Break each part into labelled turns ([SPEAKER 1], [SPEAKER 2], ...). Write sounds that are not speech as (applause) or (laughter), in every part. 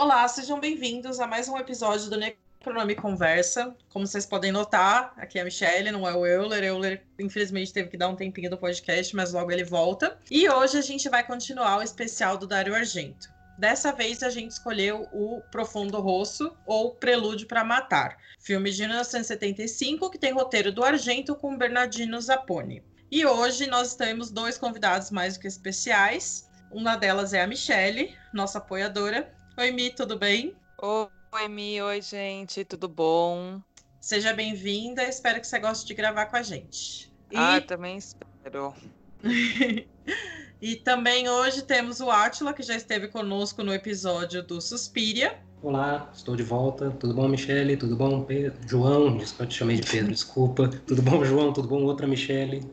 [SPEAKER 1] Olá, sejam bem-vindos a mais um episódio do Necronome Conversa. Como vocês podem notar, aqui é a Michelle, não é o Euler. Euler, infelizmente, teve que dar um tempinho do podcast, mas logo ele volta. E hoje a gente vai continuar o especial do Dario Argento. Dessa vez a gente escolheu o Profundo Rosso ou Prelúdio para Matar, filme de 1975 que tem roteiro do Argento com Bernardino Zapponi. E hoje nós temos dois convidados mais do que especiais. Uma delas é a Michelle, nossa apoiadora, Oi, Mi, tudo bem?
[SPEAKER 2] Oi, Mi, oi, gente, tudo bom?
[SPEAKER 1] Seja bem-vinda, espero que você goste de gravar com a gente.
[SPEAKER 2] E... Ah, também espero. (laughs)
[SPEAKER 1] e também hoje temos o Átila, que já esteve conosco no episódio do Suspiria.
[SPEAKER 3] Olá, estou de volta. Tudo bom, Michele? Tudo bom, Pedro? João? Eu te chamei de Pedro, desculpa. Tudo bom, João? Tudo bom, outra Michele?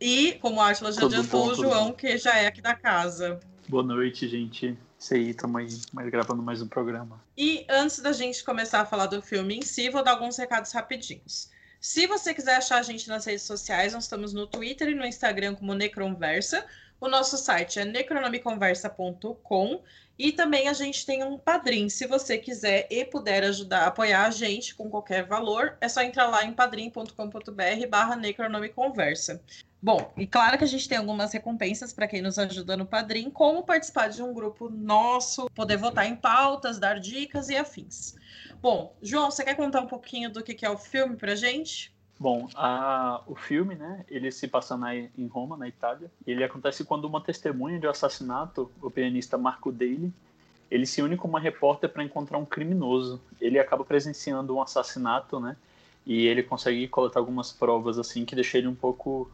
[SPEAKER 1] E, como o Átila já tudo adiantou, bom, o João, bom. que já é aqui da casa.
[SPEAKER 4] Boa noite, gente. Isso aí, estamos aí mais gravando mais um programa.
[SPEAKER 1] E antes da gente começar a falar do filme em si, vou dar alguns recados rapidinhos. Se você quiser achar a gente nas redes sociais, nós estamos no Twitter e no Instagram como Necronversa. O nosso site é necronomiconversa.com e também a gente tem um padrim. Se você quiser e puder ajudar, apoiar a gente com qualquer valor, é só entrar lá em padrim.com.br barra necronomiconversa. Bom, e claro que a gente tem algumas recompensas para quem nos ajuda no Padrim, como participar de um grupo nosso, poder votar em pautas, dar dicas e afins. Bom, João, você quer contar um pouquinho do que é o filme para gente?
[SPEAKER 4] Bom, a, o filme, né, ele se passa na, em Roma, na Itália. Ele acontece quando uma testemunha de um assassinato, o pianista Marco Daly, ele se une com uma repórter para encontrar um criminoso. Ele acaba presenciando um assassinato, né, e ele consegue coletar algumas provas assim que deixam ele um pouco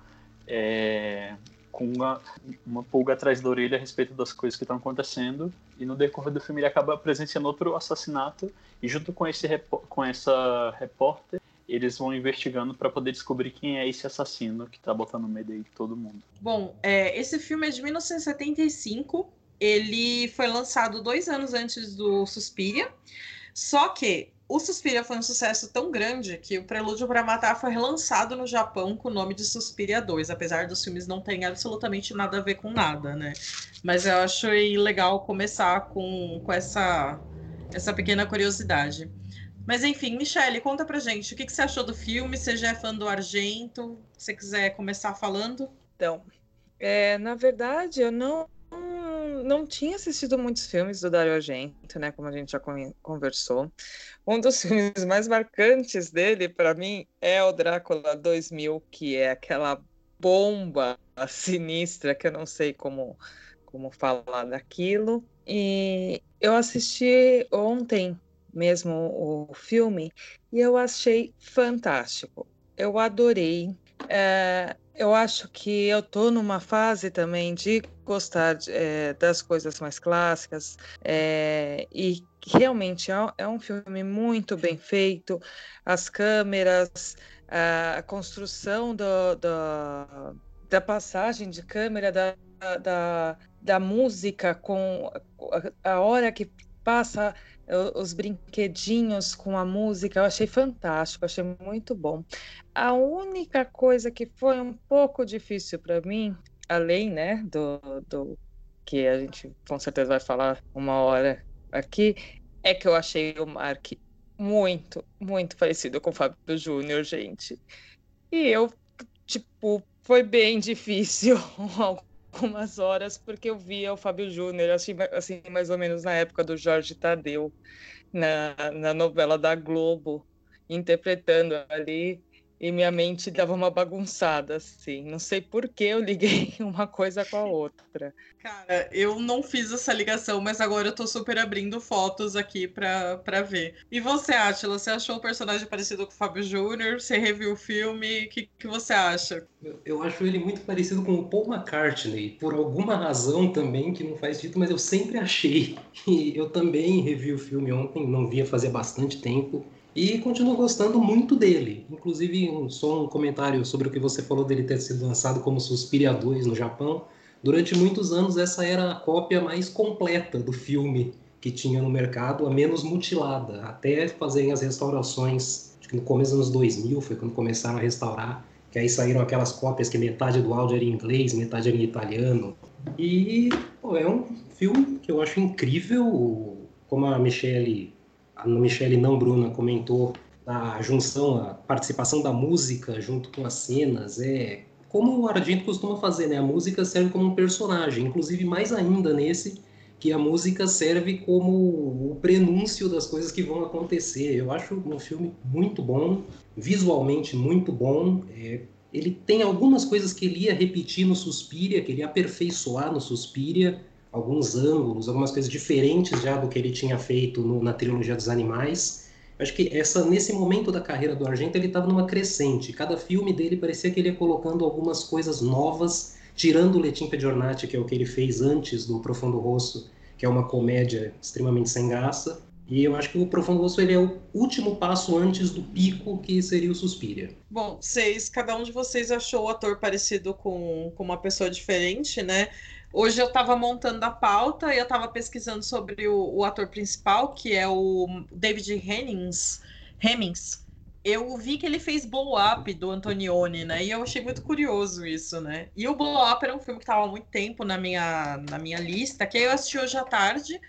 [SPEAKER 4] é, com uma, uma pulga atrás da orelha a respeito das coisas que estão acontecendo. E no decorrer do filme ele acaba presenciando outro assassinato e junto com, esse, com essa repórter eles vão investigando para poder descobrir quem é esse assassino que está botando medo aí de todo mundo.
[SPEAKER 1] Bom, é, esse filme é de 1975. Ele foi lançado dois anos antes do Suspiria. Só que o Suspiria foi um sucesso tão grande que o Prelúdio para Matar foi relançado no Japão com o nome de Suspiria 2, apesar dos filmes não terem absolutamente nada a ver com nada, né? Mas eu acho legal começar com, com essa, essa pequena curiosidade. Mas enfim, Michele, conta pra gente, o que, que você achou do filme? Você já é fã do Argento? Se você quiser começar falando?
[SPEAKER 2] Então, é, na verdade, eu não não tinha assistido muitos filmes do Dario Argento, né? Como a gente já conversou. Um dos (laughs) filmes mais marcantes dele, para mim, é o Drácula 2000, que é aquela bomba sinistra que eu não sei como como falar daquilo. E eu assisti ontem mesmo o filme e eu achei fantástico. Eu adorei. É, eu acho que eu tô numa fase também de gostar de, é, das coisas mais clássicas é, e realmente é, é, um filme muito bem feito. As câmeras, a, construção do, do, da passagem de câmera, da, da, da música com a hora que passa os brinquedinhos com a música, eu achei fantástico, achei muito bom. A única coisa que foi um pouco difícil para mim, além, né, do, do que a gente com certeza vai falar uma hora aqui, é que eu achei o Mark muito, muito parecido com o Fábio Júnior, gente. E eu, tipo, foi bem (laughs) difícil algumas horas, porque eu via o Fábio Júnior, assim, assim, mais ou menos na época do Jorge Tadeu, na, na novela da Globo, interpretando ali e minha mente dava uma bagunçada, assim. Não sei por que eu liguei (laughs) uma coisa com a outra.
[SPEAKER 1] Cara, eu não fiz essa ligação, mas agora eu tô super abrindo fotos aqui pra, pra ver. E você, Átila, você achou o personagem parecido com o Fábio Júnior? Você reviu o filme? O que, que você acha?
[SPEAKER 3] Eu, eu acho ele muito parecido com o Paul McCartney, por alguma razão também que não faz sentido, mas eu sempre achei. (laughs) E eu também revi o filme ontem, não via fazer bastante tempo. E continuo gostando muito dele. Inclusive, um, só um comentário sobre o que você falou dele ter sido lançado como Suspiria 2 no Japão. Durante muitos anos, essa era a cópia mais completa do filme que tinha no mercado, a menos mutilada, até fazerem as restaurações. Acho que no começo dos anos 2000 foi quando começaram a restaurar, que aí saíram aquelas cópias que metade do áudio era em inglês, metade era em italiano. E pô, é um filme que eu acho incrível como a Michelle, a Michelle não Bruna comentou, a junção, a participação da música junto com as cenas, é como o Argento costuma fazer, né? A música serve como um personagem, inclusive mais ainda nesse, que a música serve como o prenúncio das coisas que vão acontecer. Eu acho um filme muito bom, visualmente muito bom. É, ele tem algumas coisas que ele ia repetir no Suspiria, que ele ia aperfeiçoar no Suspiria, alguns ângulos, algumas coisas diferentes já do que ele tinha feito no, na trilogia dos animais. Acho que essa nesse momento da carreira do Argento ele estava numa crescente. Cada filme dele parecia que ele ia colocando algumas coisas novas, tirando o Letim Peggiornati, que é o que ele fez antes do Profundo Rosto, que é uma comédia extremamente sem graça. E eu acho que o Profundo Rosto ele é o último passo antes do pico que seria o Suspiria.
[SPEAKER 1] Bom, vocês, cada um de vocês achou o ator parecido com, com uma pessoa diferente, né? Hoje eu estava montando a pauta e eu estava pesquisando sobre o, o, ator principal, que é o David Hennings. Hemmings. Eu vi que ele fez Blow Up do Antonioni, né? E eu achei muito curioso isso, né? E o Blow Up era um filme que estava há muito tempo na minha, na minha lista, que eu assisti hoje à tarde,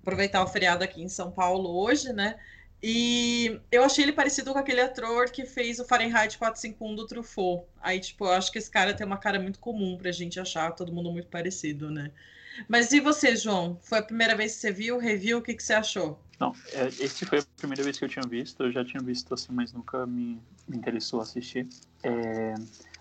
[SPEAKER 1] aproveitar o feriado aqui em São Paulo hoje, né? E eu achei ele parecido com aquele ator que fez o Fahrenheit 451 do Truffaut. Aí, tipo, eu acho que esse cara tem uma cara muito comum pra gente achar todo mundo muito parecido, né? Mas e você, João? Foi a primeira vez que você viu, review, o que, que você achou?
[SPEAKER 4] Não, é, esse foi a primeira vez que eu tinha visto. Eu já tinha visto assim, mas nunca me, me interessou assistir. É,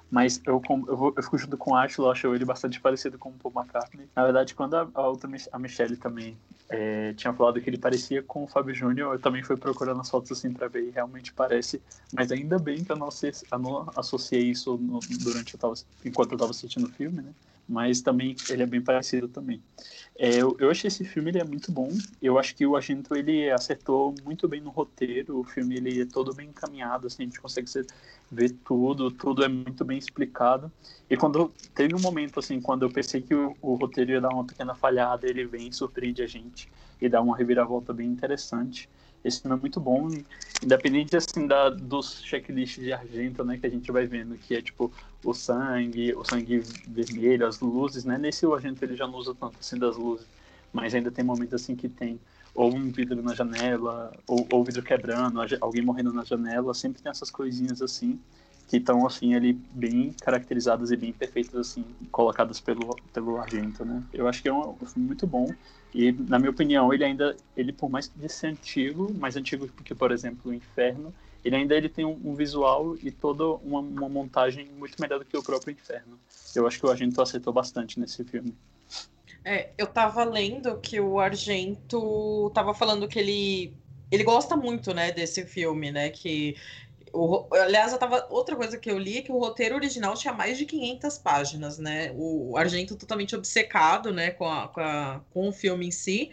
[SPEAKER 4] mas eu, eu, vou, eu fico junto com o Ashlo, acho ele bastante parecido com o Paul McCartney. Na verdade, quando a, a outra, a Michelle também é, tinha falado que ele parecia com o Fábio Júnior, eu também fui procurando as fotos assim pra ver e realmente parece. Mas ainda bem que eu não, associei isso no, durante eu tava, enquanto eu estava assistindo o filme, né? Mas também ele é bem parecido também. É, eu, eu achei esse filme ele é muito bom. Eu acho que o Argento ele acertou muito bem no roteiro. O filme ele é todo bem encaminhado, assim, a gente consegue ver tudo, tudo é muito bem explicado. E quando teve um momento assim, quando eu pensei que o, o roteiro ia dar uma pequena falhada, ele vem surpreende a gente e dá uma reviravolta bem interessante. Esse filme é muito bom, independente assim da, dos checklists de Argento, né, que a gente vai vendo, que é tipo o sangue, o sangue vermelho, as luzes, né? Nesse o Argento ele já não usa tanto assim das luzes, mas ainda tem momentos assim que tem ou um vidro na janela, ou, ou vidro quebrando, alguém morrendo na janela, sempre tem essas coisinhas assim que estão assim ali bem caracterizadas e bem perfeitas assim, colocadas pelo pelo Argento, né? Eu acho que é um, um filme muito bom e, na minha opinião, ele ainda, ele por mais de antigo, mais antigo que, por exemplo, o Inferno, ele ainda ele tem um, um visual e toda uma, uma, montagem muito melhor do que o próprio Inferno. Eu acho que o Argento acertou bastante nesse filme.
[SPEAKER 1] É, eu tava lendo que o Argento tava falando que ele ele gosta muito, né, desse filme, né, que o, aliás, eu tava, outra coisa que eu li é que o roteiro original tinha mais de 500 páginas, né? O Argento totalmente obcecado, né, com, a, com, a, com o filme em si.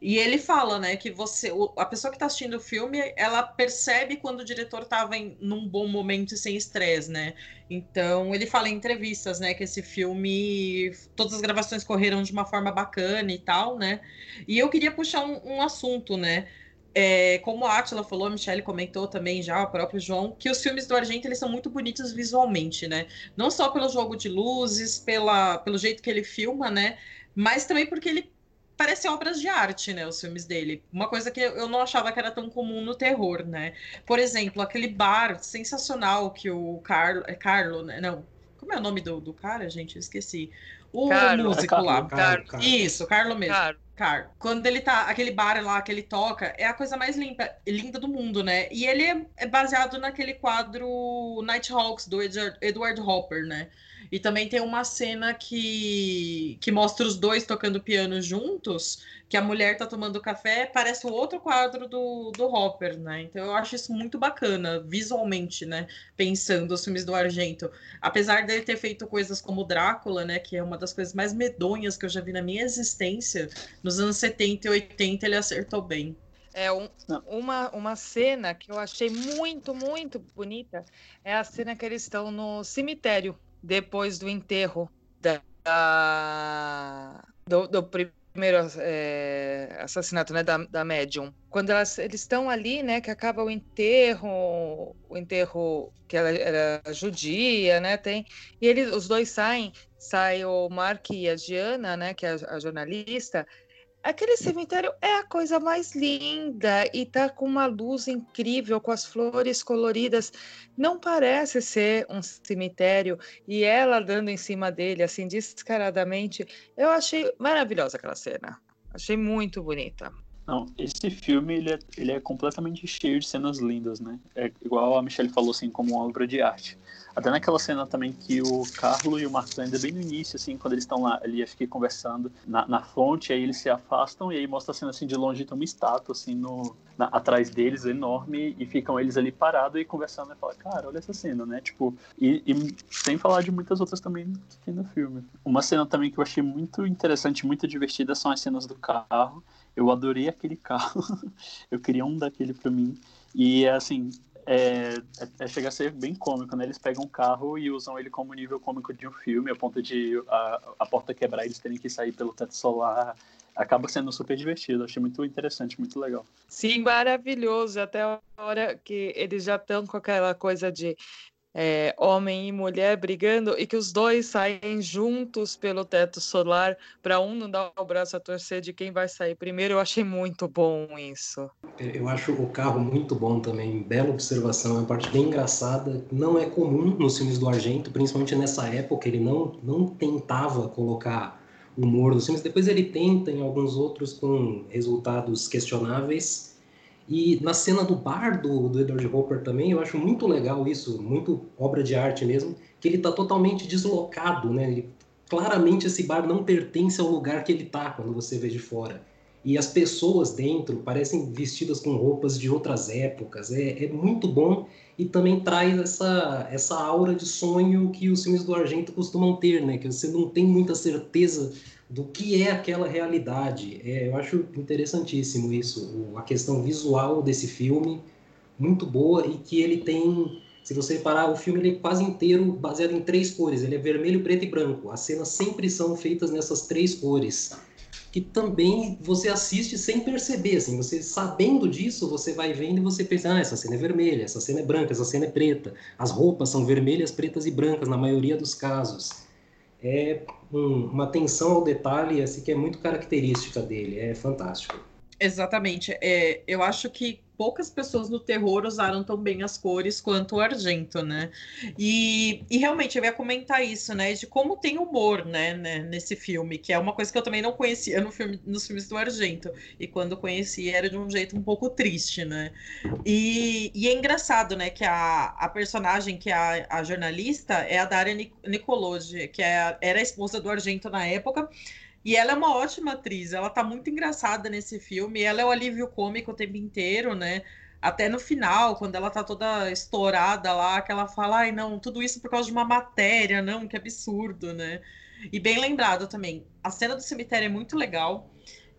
[SPEAKER 1] E ele fala, né, que você, a pessoa que está assistindo o filme, ela percebe quando o diretor estava em num bom momento e sem estresse, né? Então, ele fala em entrevistas, né, que esse filme, todas as gravações correram de uma forma bacana e tal, né? E eu queria puxar um, um assunto, né? É, como a Atila falou, a Michelle comentou também já, o próprio João, que os filmes do Argento eles são muito bonitos visualmente, né? Não só pelo jogo de luzes, pela, pelo jeito que ele filma, né? Mas também porque ele parece obras de arte, né? Os filmes dele. Uma coisa que eu não achava que era tão comum no terror, né? Por exemplo, aquele bar sensacional que o Carlo. É Carlo, né? Não. Como é o nome do, do cara, gente? Eu esqueci. O Carlo, músico é lá. Carlo, Carlo. Isso, Carlo mesmo. Carlo. Car. Quando ele tá, aquele bar lá que ele toca, é a coisa mais limpa, linda do mundo, né? E ele é, é baseado naquele quadro Nighthawks do Edward, Edward Hopper, né? E também tem uma cena que, que mostra os dois tocando piano juntos, que a mulher tá tomando café, parece o outro quadro do, do Hopper, né? Então eu acho isso muito bacana, visualmente, né? Pensando os filmes do Argento. Apesar dele ter feito coisas como Drácula, né? Que é uma das coisas mais medonhas que eu já vi na minha existência, nos anos 70 e 80 ele acertou bem.
[SPEAKER 2] É um, uma, uma cena que eu achei muito, muito bonita é a cena que eles estão no cemitério depois do enterro da, da do, do, primeiro é, assassinato né, da, da médium. Quando elas, eles estão ali, né, que acaba o enterro, o enterro que ela era judia, né, tem, e eles, os dois saem, sai o Mark e a Diana, né, que é a, a jornalista, Aquele cemitério é a coisa mais linda e tá com uma luz incrível, com as flores coloridas. Não parece ser um cemitério e ela dando em cima dele, assim, descaradamente. Eu achei maravilhosa aquela cena. Achei muito bonita.
[SPEAKER 4] Não, esse filme ele é, ele é completamente cheio de cenas lindas, né? É igual a Michelle falou, assim, como uma obra de arte. Até naquela cena também que o Carlo e o Marcos ainda bem no início, assim, quando eles estão lá, ali, que conversando na, na fonte, aí eles se afastam e aí mostra a cena assim de longe, tem uma estátua assim no, na, atrás deles, enorme, e ficam eles ali parados e conversando e fala, cara, olha essa cena, né? Tipo, e, e sem falar de muitas outras também que tem no filme. Uma cena também que eu achei muito interessante, muito divertida, são as cenas do carro. Eu adorei aquele (laughs) carro. eu queria um daquele para mim. E assim, é, é, é, chega a ser bem cômico, né? Eles pegam um carro e usam ele como nível cômico de um filme, a ponto de a, a porta quebrar e eles terem que sair pelo teto solar. Acaba sendo super divertido, achei muito interessante, muito legal.
[SPEAKER 2] Sim, maravilhoso. Até a hora que eles já estão com aquela coisa de é, homem e mulher brigando e que os dois saem juntos pelo teto solar para um não dar o braço a torcer de quem vai sair primeiro. Eu achei muito bom isso.
[SPEAKER 3] Eu acho o carro muito bom também, bela observação, é uma parte bem engraçada. Não é comum nos filmes do Argento, principalmente nessa época, ele não, não tentava colocar humor nos filmes. Depois ele tenta em alguns outros com resultados questionáveis e na cena do bar do, do Edward Hopper também, eu acho muito legal isso, muito obra de arte mesmo, que ele está totalmente deslocado, né? Ele, claramente esse bar não pertence ao lugar que ele está quando você vê de fora. E as pessoas dentro parecem vestidas com roupas de outras épocas. É, é muito bom e também traz essa, essa aura de sonho que os filmes do Argento costumam ter, né? Que você não tem muita certeza do que é aquela realidade. É, eu acho interessantíssimo isso, a questão visual desse filme, muito boa, e que ele tem, se você reparar, o filme ele é quase inteiro baseado em três cores, ele é vermelho, preto e branco. As cenas sempre são feitas nessas três cores, que também você assiste sem perceber, assim, você sabendo disso, você vai vendo e você pensa, ah, essa cena é vermelha, essa cena é branca, essa cena é preta. As roupas são vermelhas, pretas e brancas na maioria dos casos é um, uma atenção ao detalhe assim que é muito característica dele, é fantástico.
[SPEAKER 1] Exatamente. É, eu acho que poucas pessoas no terror usaram tão bem as cores quanto o Argento, né? E, e realmente eu ia comentar isso, né? De como tem humor, né, né, nesse filme, que é uma coisa que eu também não conhecia no filme, nos filmes do Argento. E quando conheci era de um jeito um pouco triste, né? E, e é engraçado, né, que a, a personagem, que é a, a jornalista, é a Daria Nicolodi, que é, era a esposa do Argento na época. E ela é uma ótima atriz, ela tá muito engraçada nesse filme, ela é o alívio cômico o tempo inteiro, né? Até no final, quando ela tá toda estourada lá, que ela fala, ai não, tudo isso por causa de uma matéria, não, que absurdo, né? E bem lembrado também, a cena do cemitério é muito legal.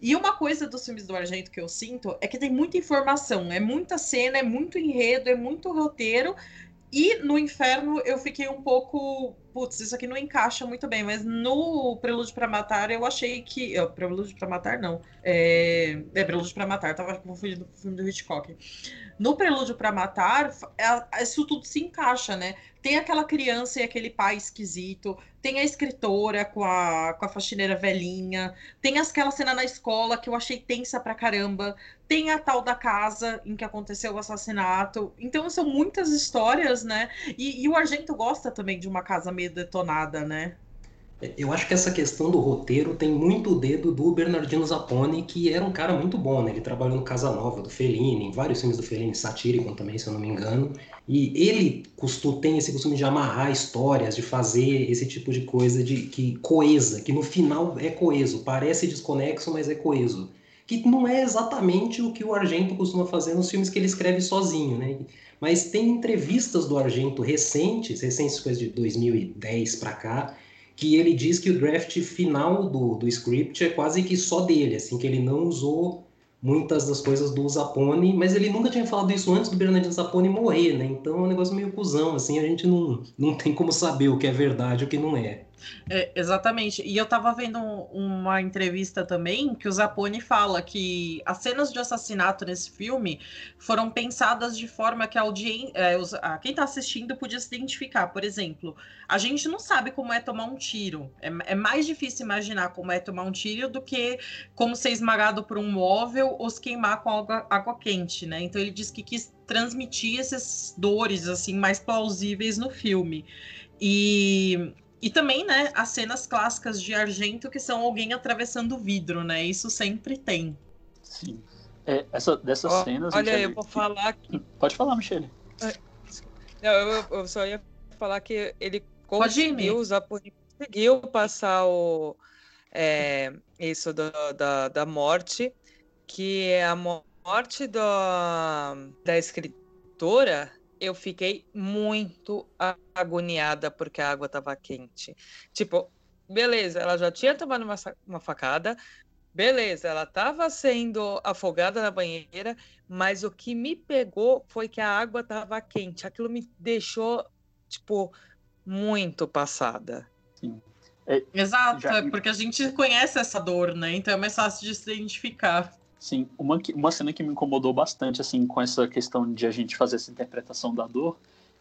[SPEAKER 1] E uma coisa dos filmes do Argento que eu sinto é que tem muita informação, é muita cena, é muito enredo, é muito roteiro, e no Inferno eu fiquei um pouco. Putz, isso aqui não encaixa muito bem, mas no Prelúdio para Matar eu achei que. Oh, Prelúdio para Matar não. É, é Prelúdio para Matar, tava confundindo com o filme do Hitchcock. No Prelúdio para Matar, é, isso tudo se encaixa, né? Tem aquela criança e aquele pai esquisito, tem a escritora com a, com a faxineira velhinha, tem aquela cena na escola que eu achei tensa pra caramba, tem a tal da casa em que aconteceu o assassinato. Então são muitas histórias, né? E, e o Argento gosta também de uma casa detonada, né?
[SPEAKER 3] Eu acho que essa questão do roteiro tem muito o dedo do Bernardino Zapponi, que era um cara muito bom, né? Ele trabalhou no Casa Nova, do Fellini, em vários filmes do Fellini, Satírico também, se eu não me engano. E ele costum, tem esse costume de amarrar histórias, de fazer esse tipo de coisa de que coesa, que no final é coeso, parece desconexo, mas é coeso. Que não é exatamente o que o Argento costuma fazer nos filmes que ele escreve sozinho, né? Mas tem entrevistas do Argento recentes, recentes coisas de 2010 para cá, que ele diz que o draft final do, do script é quase que só dele, assim, que ele não usou muitas das coisas do Zapone, mas ele nunca tinha falado isso antes do Bernardino Zapone morrer, né? Então é um negócio meio cuzão, assim, a gente não, não tem como saber o que é verdade e o que não é.
[SPEAKER 1] É, exatamente. E eu tava vendo uma entrevista também que o Zapone fala que as cenas de assassinato nesse filme foram pensadas de forma que a audiência, é, quem tá assistindo podia se identificar. Por exemplo, a gente não sabe como é tomar um tiro. É, é mais difícil imaginar como é tomar um tiro do que como ser esmagado por um móvel ou se queimar com água, água quente, né? Então ele diz que quis transmitir essas dores assim mais plausíveis no filme. E e também, né, as cenas clássicas de Argento que são alguém atravessando o vidro, né? Isso sempre tem.
[SPEAKER 4] Sim. É, essa, dessas oh, cenas.
[SPEAKER 2] Olha, Michele... eu vou falar que.
[SPEAKER 4] Pode falar, Michele.
[SPEAKER 2] É, não, eu, eu, só ia falar que ele conseguiu usar, conseguiu passar o, é, isso do, da, da morte, que é a morte do, da escritora eu fiquei muito agoniada porque a água estava quente. Tipo, beleza, ela já tinha tomado uma, uma facada, beleza, ela estava sendo afogada na banheira, mas o que me pegou foi que a água estava quente. Aquilo me deixou, tipo, muito passada.
[SPEAKER 1] Sim. É, Exato, já... é porque a gente conhece essa dor, né? Então é mais fácil de se identificar.
[SPEAKER 4] Sim, uma, uma cena que me incomodou bastante, assim, com essa questão de a gente fazer essa interpretação da dor,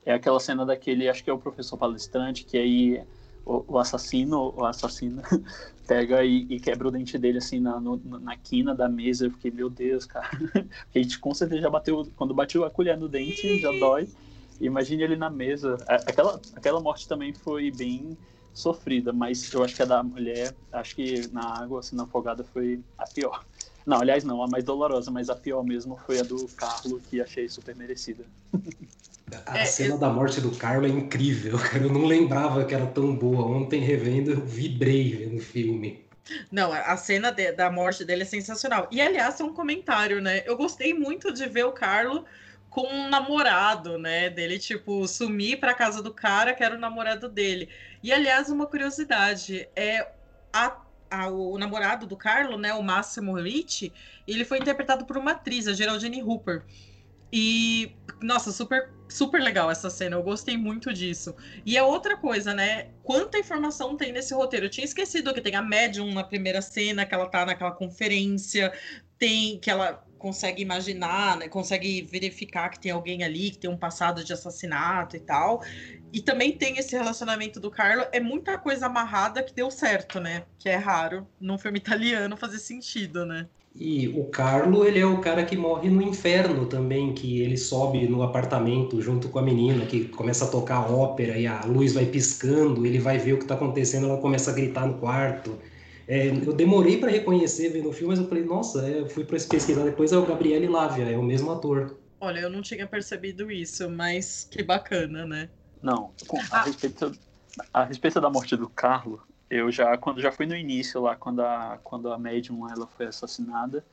[SPEAKER 4] é aquela cena daquele, acho que é o professor palestrante, que aí o, o assassino, o assassino, (laughs) pega e, e, quebra o dente dele, assim, na, no, na quina da mesa. Eu fiquei, meu Deus, cara. (laughs) a gente com certeza já bateu, quando bateu a colher no dente, já dói. Imagine ele na mesa. Aquela, aquela morte também foi bem sofrida, mas eu acho que a da mulher, acho que na água, assim, na afogada, foi a pior. Não, aliás, não, a mais dolorosa, mas a pior mesmo foi a do Carlo, que achei super merecida.
[SPEAKER 3] A é, cena eu... da morte do Carlo é incrível, (laughs) cara. Eu não lembrava que era tão boa. Ontem, revendo, eu vibrei vendo o filme.
[SPEAKER 1] Não, a cena de, da morte dele é sensacional. E, aliás, é um comentário, né? Eu gostei muito de ver o Carlo com um namorado, né? Dele, tipo, sumir pra casa do cara que era o namorado dele. E, aliás, uma curiosidade: é a a, o namorado do Carlo, né, o Máximo Ricci, ele foi interpretado por uma atriz, a Geraldine Hooper. E, nossa, super, super legal essa cena, eu gostei muito disso. E é outra coisa, né? Quanta informação tem nesse roteiro? Eu tinha esquecido que tem a médium na primeira cena, que ela tá naquela conferência, tem que ela consegue imaginar, né? Consegue verificar que tem alguém ali, que tem um passado de assassinato e tal. E também tem esse relacionamento do Carlo. É muita coisa amarrada que deu certo, né? Que é raro num filme italiano fazer sentido, né?
[SPEAKER 3] E o Carlo, ele é o cara que morre no inferno também, que ele sobe no apartamento junto com a menina, que começa a tocar ópera e a luz vai piscando, ele vai ver o que está acontecendo, ela começa a gritar no quarto. É, eu demorei para reconhecer vendo o filme, mas eu falei, nossa, é, fui para pesquisar depois, é o Gabriele Lávia, é o mesmo ator.
[SPEAKER 1] Olha, eu não tinha percebido isso, mas que bacana, né?
[SPEAKER 4] Não, a, ah. respeito, a respeito da morte do Carlo, eu já, quando já fui no início lá, quando a, quando a médium ela foi assassinada,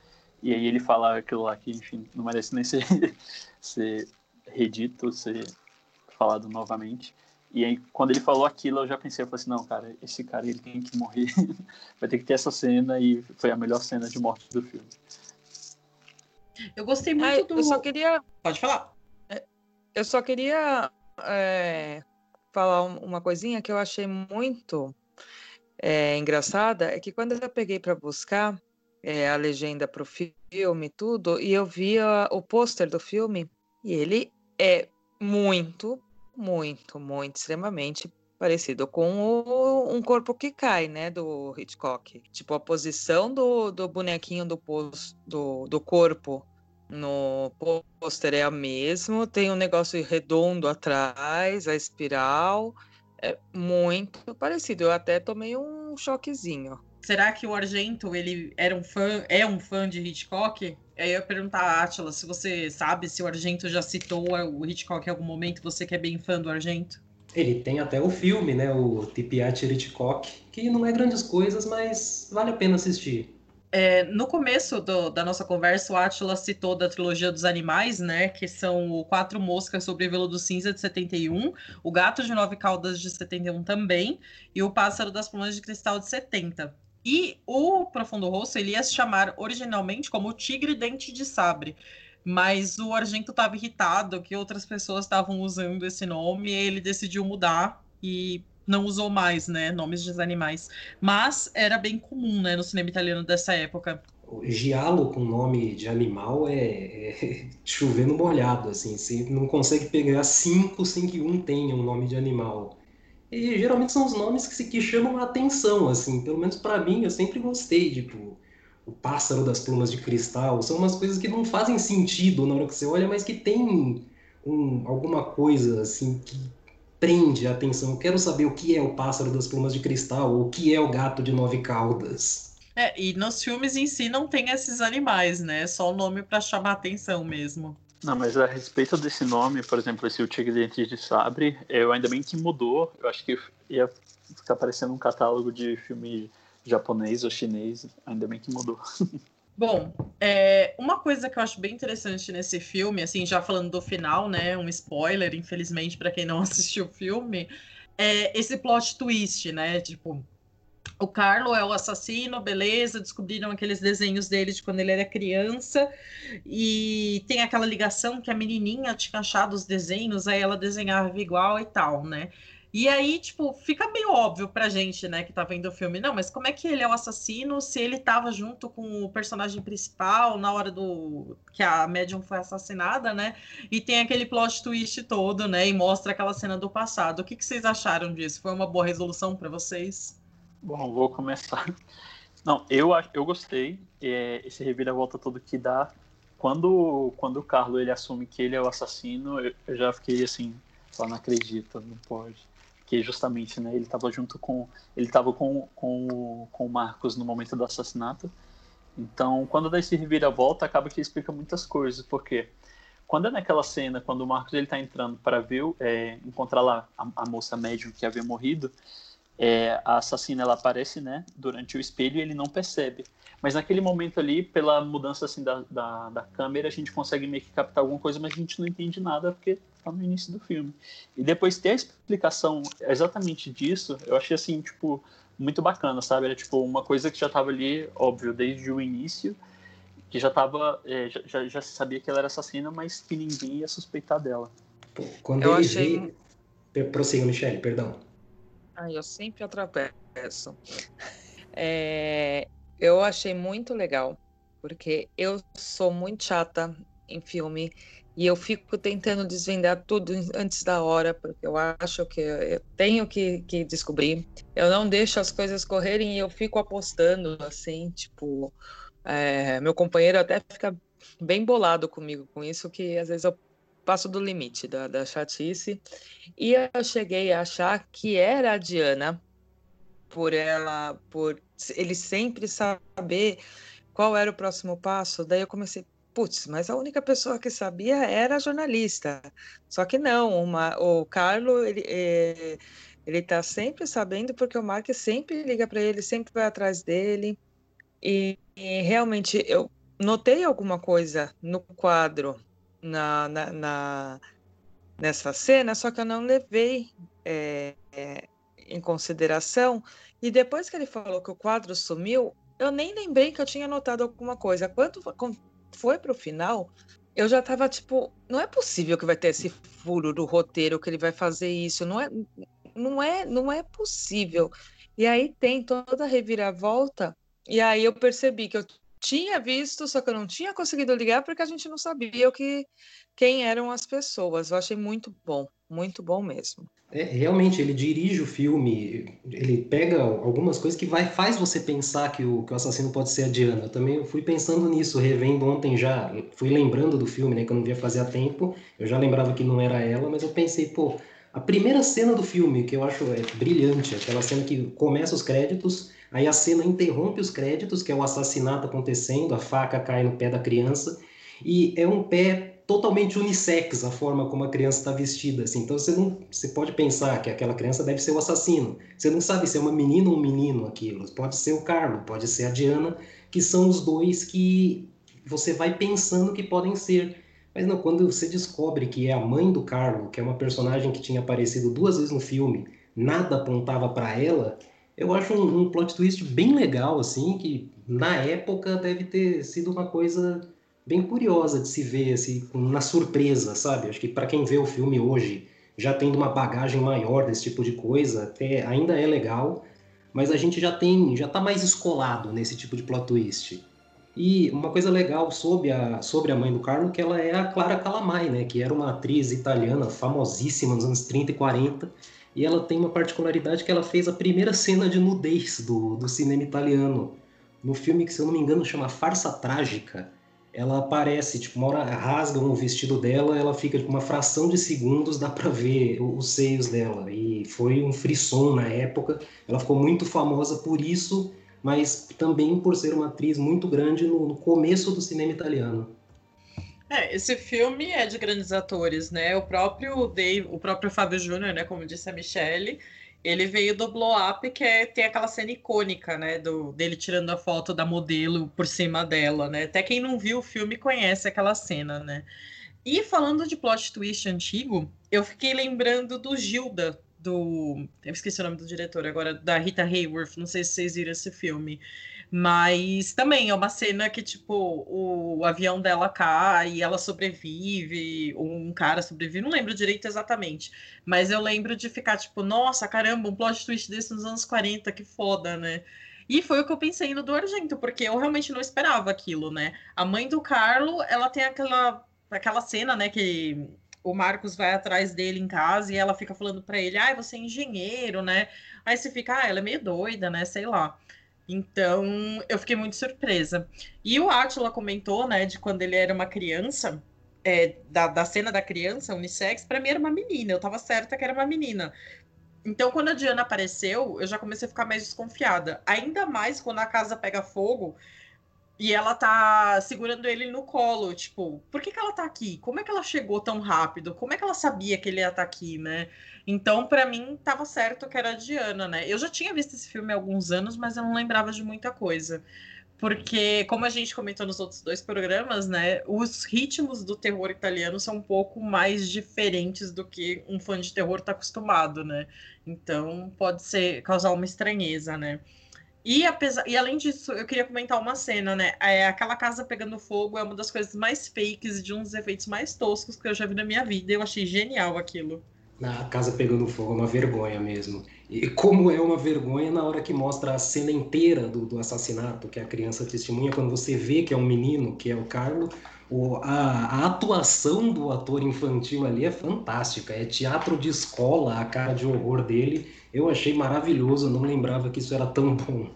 [SPEAKER 4] e aí ele fala aquilo lá que, enfim, não merece nem ser, ser redito, ser falado novamente. E aí, quando ele falou aquilo, eu já pensei, eu falei assim, não, cara, esse cara ele tem que morrer. (laughs) Vai ter que ter essa cena e foi a melhor cena de morte do filme.
[SPEAKER 1] Eu gostei muito
[SPEAKER 2] Ai,
[SPEAKER 1] do.
[SPEAKER 2] Eu só queria.
[SPEAKER 1] Pode falar.
[SPEAKER 2] É, eu só queria é, falar uma coisinha que eu achei muito é, engraçada. É que quando eu peguei para buscar é, a legenda para o filme tudo, e eu via o pôster do filme, e ele é muito, muito, muito, extremamente parecido com o, um corpo que cai, né, do Hitchcock. Tipo, a posição do, do bonequinho do, do, do corpo no pôster é a mesma, tem um negócio redondo atrás, a espiral, é muito parecido. Eu até tomei um choquezinho.
[SPEAKER 1] Será que o Argento ele era um fã, é um fã de Hitchcock? Aí eu ia perguntar a Atila se você sabe se o Argento já citou o Hitchcock em algum momento, você que é bem fã do Argento.
[SPEAKER 3] Ele tem até o filme, né, o Tipiat Hitchcock, que não é grandes coisas, mas vale a pena assistir.
[SPEAKER 1] É, no começo do, da nossa conversa, o Atila citou da trilogia dos animais, né? Que são o Quatro Moscas sobre Veludo Cinza de 71, o Gato de Nove Caudas de 71 também, e o Pássaro das Plumas de Cristal de 70. E o Profundo Rosso ele ia se chamar originalmente como Tigre Dente de Sabre. Mas o Argento estava irritado que outras pessoas estavam usando esse nome e ele decidiu mudar. E não usou mais, né, nomes de animais. Mas era bem comum, né, no cinema italiano dessa época.
[SPEAKER 3] Giallo com nome de animal é, é (laughs) chovendo molhado, assim. Você não consegue pegar cinco sem que um tenha um nome de animal. E geralmente são os nomes que, que chamam a atenção, assim. Pelo menos para mim, eu sempre gostei, tipo, o pássaro das plumas de cristal. São umas coisas que não fazem sentido na hora que você olha, mas que tem um, alguma coisa, assim, que prende a atenção. Eu quero saber o que é o pássaro das plumas de cristal, ou o que é o gato de nove caudas.
[SPEAKER 1] É, e nos filmes em si não tem esses animais, né? É só o nome para chamar atenção mesmo.
[SPEAKER 4] Não, mas a respeito desse nome, por exemplo, esse O Tigre Dente de Sabre, eu ainda bem que mudou. Eu acho que ia ficar parecendo um catálogo de filme japonês ou chinês. Ainda bem que mudou. (laughs)
[SPEAKER 1] Bom, é, uma coisa que eu acho bem interessante nesse filme, assim, já falando do final, né? Um spoiler, infelizmente, para quem não (laughs) assistiu o filme, é esse plot twist, né? Tipo, o Carlo é o assassino, beleza, descobriram aqueles desenhos dele de quando ele era criança, e tem aquela ligação que a menininha tinha achado os desenhos, aí ela desenhava igual e tal, né? E aí, tipo, fica meio óbvio pra gente, né, que tá vendo o filme. Não, mas como é que ele é o assassino se ele tava junto com o personagem principal na hora do que a médium foi assassinada, né? E tem aquele plot twist todo, né? E mostra aquela cena do passado. O que, que vocês acharam disso? Foi uma boa resolução para vocês?
[SPEAKER 4] Bom, vou começar. (laughs) Não, eu, eu gostei. É, esse reviravolta todo que dá. Quando, quando o Carlo ele assume que ele é o assassino, eu, eu já fiquei assim, só não acredito, não pode que justamente né, ele estava junto com ele estava com, com, com o Marcos no momento do assassinato. Então, quando dá esse reviravolta, acaba que explica muitas coisas, porque quando é naquela cena, quando o Marcos ele está entrando para ver, é, encontrar lá a, a, moça médium que havia morrido, é, a assassina ela aparece, né, durante o espelho e ele não percebe. Mas naquele momento ali, pela mudança assim da, da, da câmera, a gente consegue meio que captar alguma coisa, mas a gente não entende nada porque tá no início do filme. E depois ter a explicação exatamente disso, eu achei assim, tipo, muito bacana, sabe? Era tipo uma coisa que já tava ali, óbvio, desde o início, que já tava, é, já, já sabia que ela era assassina, mas que ninguém ia suspeitar dela.
[SPEAKER 3] Pô, quando eu ele achei... vê... Prossiga, Michele, perdão.
[SPEAKER 2] Ah, eu sempre atravesso. É, eu achei muito legal, porque eu sou muito chata em filme e eu fico tentando desvendar tudo antes da hora, porque eu acho que eu tenho que, que descobrir. Eu não deixo as coisas correrem e eu fico apostando, assim, tipo. É, meu companheiro até fica bem bolado comigo com isso, que às vezes eu passo do limite da, da chatice. E eu cheguei a achar que era a Diana, por ela, por ele sempre saber qual era o próximo passo. Daí eu comecei, putz, mas a única pessoa que sabia era a jornalista. Só que não, uma, o Carlo, ele, é, ele tá sempre sabendo porque o Mark sempre liga para ele, sempre vai atrás dele. E, e, realmente eu notei alguma coisa no quadro, na, na, na nessa cena, só que eu não levei é, em consideração. E depois que ele falou que o quadro sumiu, eu nem lembrei que eu tinha notado alguma coisa. Quando, foi pro final, eu já tava tipo, não é possível que vai ter esse furo do roteiro que ele vai fazer isso, não é, não é, não é possível. E aí tem toda a reviravolta, e aí eu percebi que eu tinha visto, só que eu não tinha conseguido ligar porque a gente não sabia o que quem eram as pessoas. Eu achei muito bom, muito bom mesmo.
[SPEAKER 3] É, realmente, ele dirige o filme, ele pega algumas coisas que vai, faz você pensar que o, que o assassino pode ser a Diana. Eu também fui pensando nisso, revendo ontem já, fui lembrando do filme, né, que eu não via fazer há tempo, eu já lembrava que não era ela, mas eu pensei, pô, a primeira cena do filme, que eu acho é brilhante, aquela cena que começa os créditos, aí a cena interrompe os créditos, que é o assassinato acontecendo, a faca cai no pé da criança, e é um pé totalmente unissex a forma como a criança está vestida. Assim. Então você não, você pode pensar que aquela criança deve ser o assassino. Você não sabe se é uma menina ou um menino aquilo. Pode ser o Carlo, pode ser a Diana, que são os dois que você vai pensando que podem ser. Mas não, quando você descobre que é a mãe do Carlo, que é uma personagem que tinha aparecido duas vezes no filme, nada apontava para ela, eu acho um, um plot twist bem legal, assim, que na época deve ter sido uma coisa bem curiosa de se ver, assim, na surpresa, sabe? Acho que para quem vê o filme hoje, já tendo uma bagagem maior desse tipo de coisa, até ainda é legal, mas a gente já tem, já tá mais escolado nesse tipo de plot twist. E uma coisa legal sobre a, sobre a mãe do Carlo, que ela é a Clara Calamai, né, que era uma atriz italiana famosíssima nos anos 30 e 40, e ela tem uma particularidade que ela fez a primeira cena de nudez do, do cinema italiano, no filme que, se eu não me engano, chama Farsa Trágica, ela aparece, tipo, uma hora rasgam o vestido dela, ela fica, tipo, uma fração de segundos, dá pra ver os seios dela. E foi um frisson na época. Ela ficou muito famosa por isso, mas também por ser uma atriz muito grande no, no começo do cinema italiano.
[SPEAKER 1] É, esse filme é de grandes atores, né? O próprio Dave, o próprio Fábio Júnior, né? Como disse a Michelle, ele veio do Blow Up, que é, tem aquela cena icônica, né? Do, dele tirando a foto da modelo por cima dela, né? Até quem não viu o filme conhece aquela cena, né? E falando de plot twist antigo, eu fiquei lembrando do Gilda, do. Eu esqueci o nome do diretor agora, da Rita Hayworth, não sei se vocês viram esse filme. Mas também é uma cena que, tipo, o, avião dela cai e ela sobrevive, um cara sobrevive, não lembro direito exatamente. Mas eu lembro de ficar, tipo, nossa, caramba, um plot twist desse nos anos 40, que foda, né? E foi o que eu pensei no do Argento, porque eu realmente não esperava aquilo, né? A mãe do Carlo, ela tem aquela, aquela cena, né, que o Marcos vai atrás dele em casa e ela fica falando para ele, ah, você é engenheiro, né? Aí você fica, ah, ela é meio doida, né? Sei lá. Então, eu fiquei muito surpresa. E o Átila comentou, né, de quando ele era uma criança, é, da, da cena da criança, unissex, para mim era uma menina, eu tava certa que era uma menina. Então, quando a Diana apareceu, eu já comecei a ficar mais desconfiada. Ainda mais quando a casa pega fogo e ela tá segurando ele no colo. Tipo, por que, que ela tá aqui? Como é que ela chegou tão rápido? Como é que ela sabia que ele ia estar tá aqui, né? Então, para mim, tava certo que era a Diana, né? Eu já tinha visto esse filme há alguns anos, mas eu não lembrava de muita coisa. Porque, como a gente comentou nos outros dois programas, né? Os ritmos do terror italiano são um pouco mais diferentes do que um fã de terror tá acostumado, né? Então, pode ser causar uma estranheza, né? E, apesar, e além disso, eu queria comentar uma cena, né? É, aquela casa pegando fogo é uma das coisas mais fakes, de uns efeitos mais toscos que eu já vi na minha vida. Eu achei genial aquilo
[SPEAKER 3] na casa pegando fogo, é uma vergonha mesmo. E como é uma vergonha na hora que mostra a cena inteira do, do assassinato, que a criança testemunha, quando você vê que é um menino, que é o Carlo, o, a, a, atuação do ator infantil ali é fantástica. É teatro de escola, a cara de horror dele. Eu achei maravilhoso, não lembrava que isso era tão bom.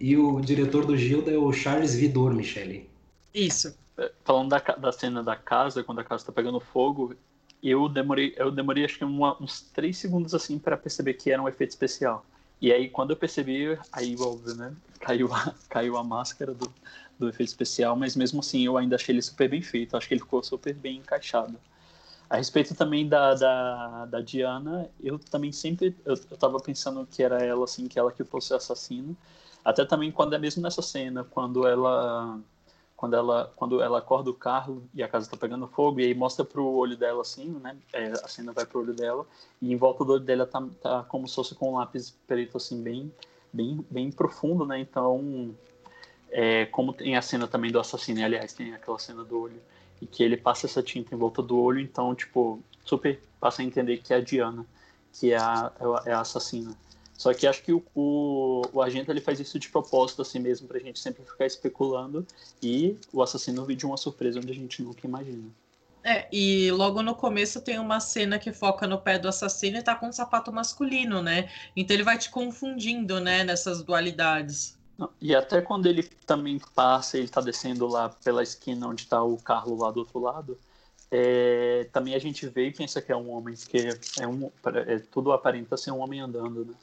[SPEAKER 3] E o diretor do Gilda é o Charles Vidor, Michele.
[SPEAKER 1] Isso.
[SPEAKER 4] É, falando da, da cena da casa, quando a casa está pegando fogo, eu demorei, eu demorei acho que uma, uns três segundos assim para perceber que era um efeito especial. E aí quando eu percebi, aí óbvio, né, caiu a, (laughs) caiu a máscara do, do efeito especial, mas mesmo assim eu ainda achei ele super bem feito, acho que ele ficou super bem encaixado. A respeito também da, da, da Diana, eu também sempre, eu, eu tava pensando que era ela, assim, que ela que fosse assassina, até também quando é mesmo nessa cena, quando ela quando ela quando ela acorda o carro e a casa está pegando fogo e aí mostra pro olho dela assim né é, a cena vai pro olho dela e em volta do olho dela tá, tá como se fosse com um lápis preto assim bem bem bem profundo né então é, como tem a cena também do assassino aliás tem aquela cena do olho e que ele passa essa tinta em volta do olho então tipo super passa a entender que é a Diana que é a, é a assassina só que acho que o, o, o, agente ele faz isso de propósito assim mesmo pra gente sempre ficar especulando e o assassino vir de uma surpresa onde a gente nunca imagina.
[SPEAKER 1] É, e logo no começo tem uma cena que foca no pé do assassino e tá com um sapato masculino, né? Então ele vai te confundindo, né, nessas dualidades.
[SPEAKER 4] E até quando ele também passa, ele tá descendo lá pela esquina onde tá o Carlo lá do outro lado, é, também a gente vê e pensa que é um homem, que é um, é, tudo aparenta ser um homem andando, né?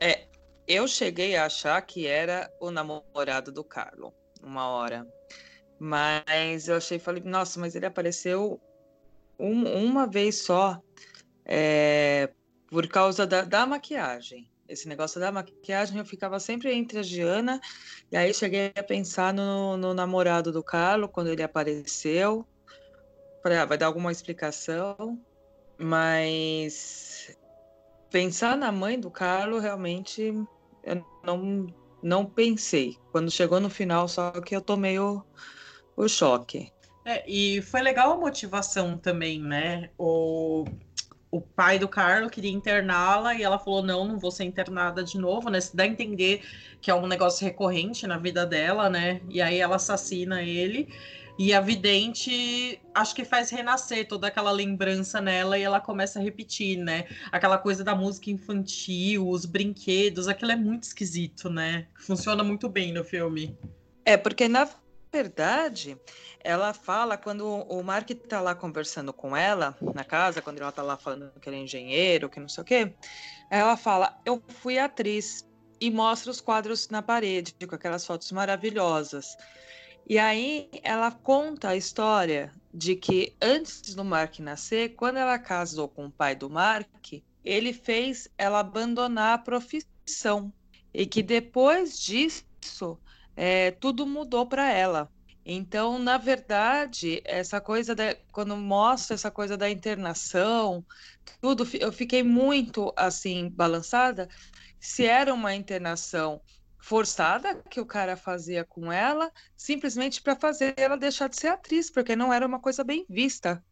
[SPEAKER 2] É, eu cheguei a achar que era o namorado do Carlo, uma hora. Mas eu achei, falei, nossa, mas ele apareceu um, uma vez só é, por causa da, da, maquiagem. Esse negócio da maquiagem eu ficava sempre entre a Giana, e aí cheguei a pensar no, no namorado do Carlo quando ele apareceu. Falei, ah, vai dar alguma explicação, mas pensar na mãe do Carlos, realmente, eu não, não pensei. Quando chegou no final, só que eu tomei o, o choque.
[SPEAKER 1] É, e foi legal a motivação também, né? O, o pai do Carlo queria interná-la e ela falou: não, não vou ser internada de novo, né? Se dá a entender que é um negócio recorrente na vida dela, né? E aí ela assassina ele. E a vidente acho que faz renascer toda aquela lembrança nela e ela começa a repetir, né? Aquela coisa da música infantil, os brinquedos, aquilo é muito esquisito, né? Funciona muito bem no filme.
[SPEAKER 2] É, porque na verdade, ela fala quando o Mark está lá conversando com ela na casa, quando ela está lá falando que ele é engenheiro, que não sei o quê, ela fala: Eu fui atriz e mostra os quadros na parede com aquelas fotos maravilhosas. E aí ela conta a história de que antes do Mark nascer, quando ela casou com o pai do Mark, ele fez ela abandonar a profissão e que depois disso é, tudo mudou para ela. Então, na verdade, essa coisa da, quando mostra essa coisa da internação, tudo, eu fiquei muito assim balançada. Se era uma internação forçada que o cara fazia com ela, simplesmente para fazer ela deixar de ser atriz, porque não era uma coisa bem vista.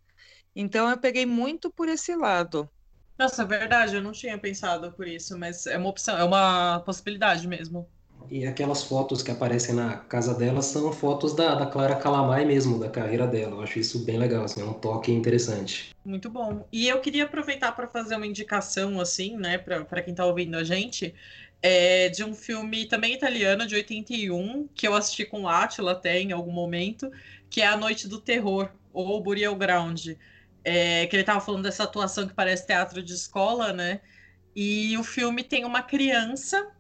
[SPEAKER 2] Então eu peguei muito por esse lado.
[SPEAKER 1] Nossa, é verdade, eu não tinha pensado por isso, mas é uma opção, é uma possibilidade mesmo.
[SPEAKER 3] E aquelas fotos que aparecem na casa dela são fotos da, da Clara Calamai mesmo, da carreira dela. Eu acho isso bem legal, assim, é um toque interessante.
[SPEAKER 1] Muito bom. E eu queria aproveitar para fazer uma indicação, assim, né, para quem está ouvindo a gente é, de um filme também italiano, de 81, que eu assisti com o Attila até em algum momento, que é A Noite do Terror, ou Burial Ground. É, que ele estava falando dessa atuação que parece teatro de escola, né? E o filme tem uma criança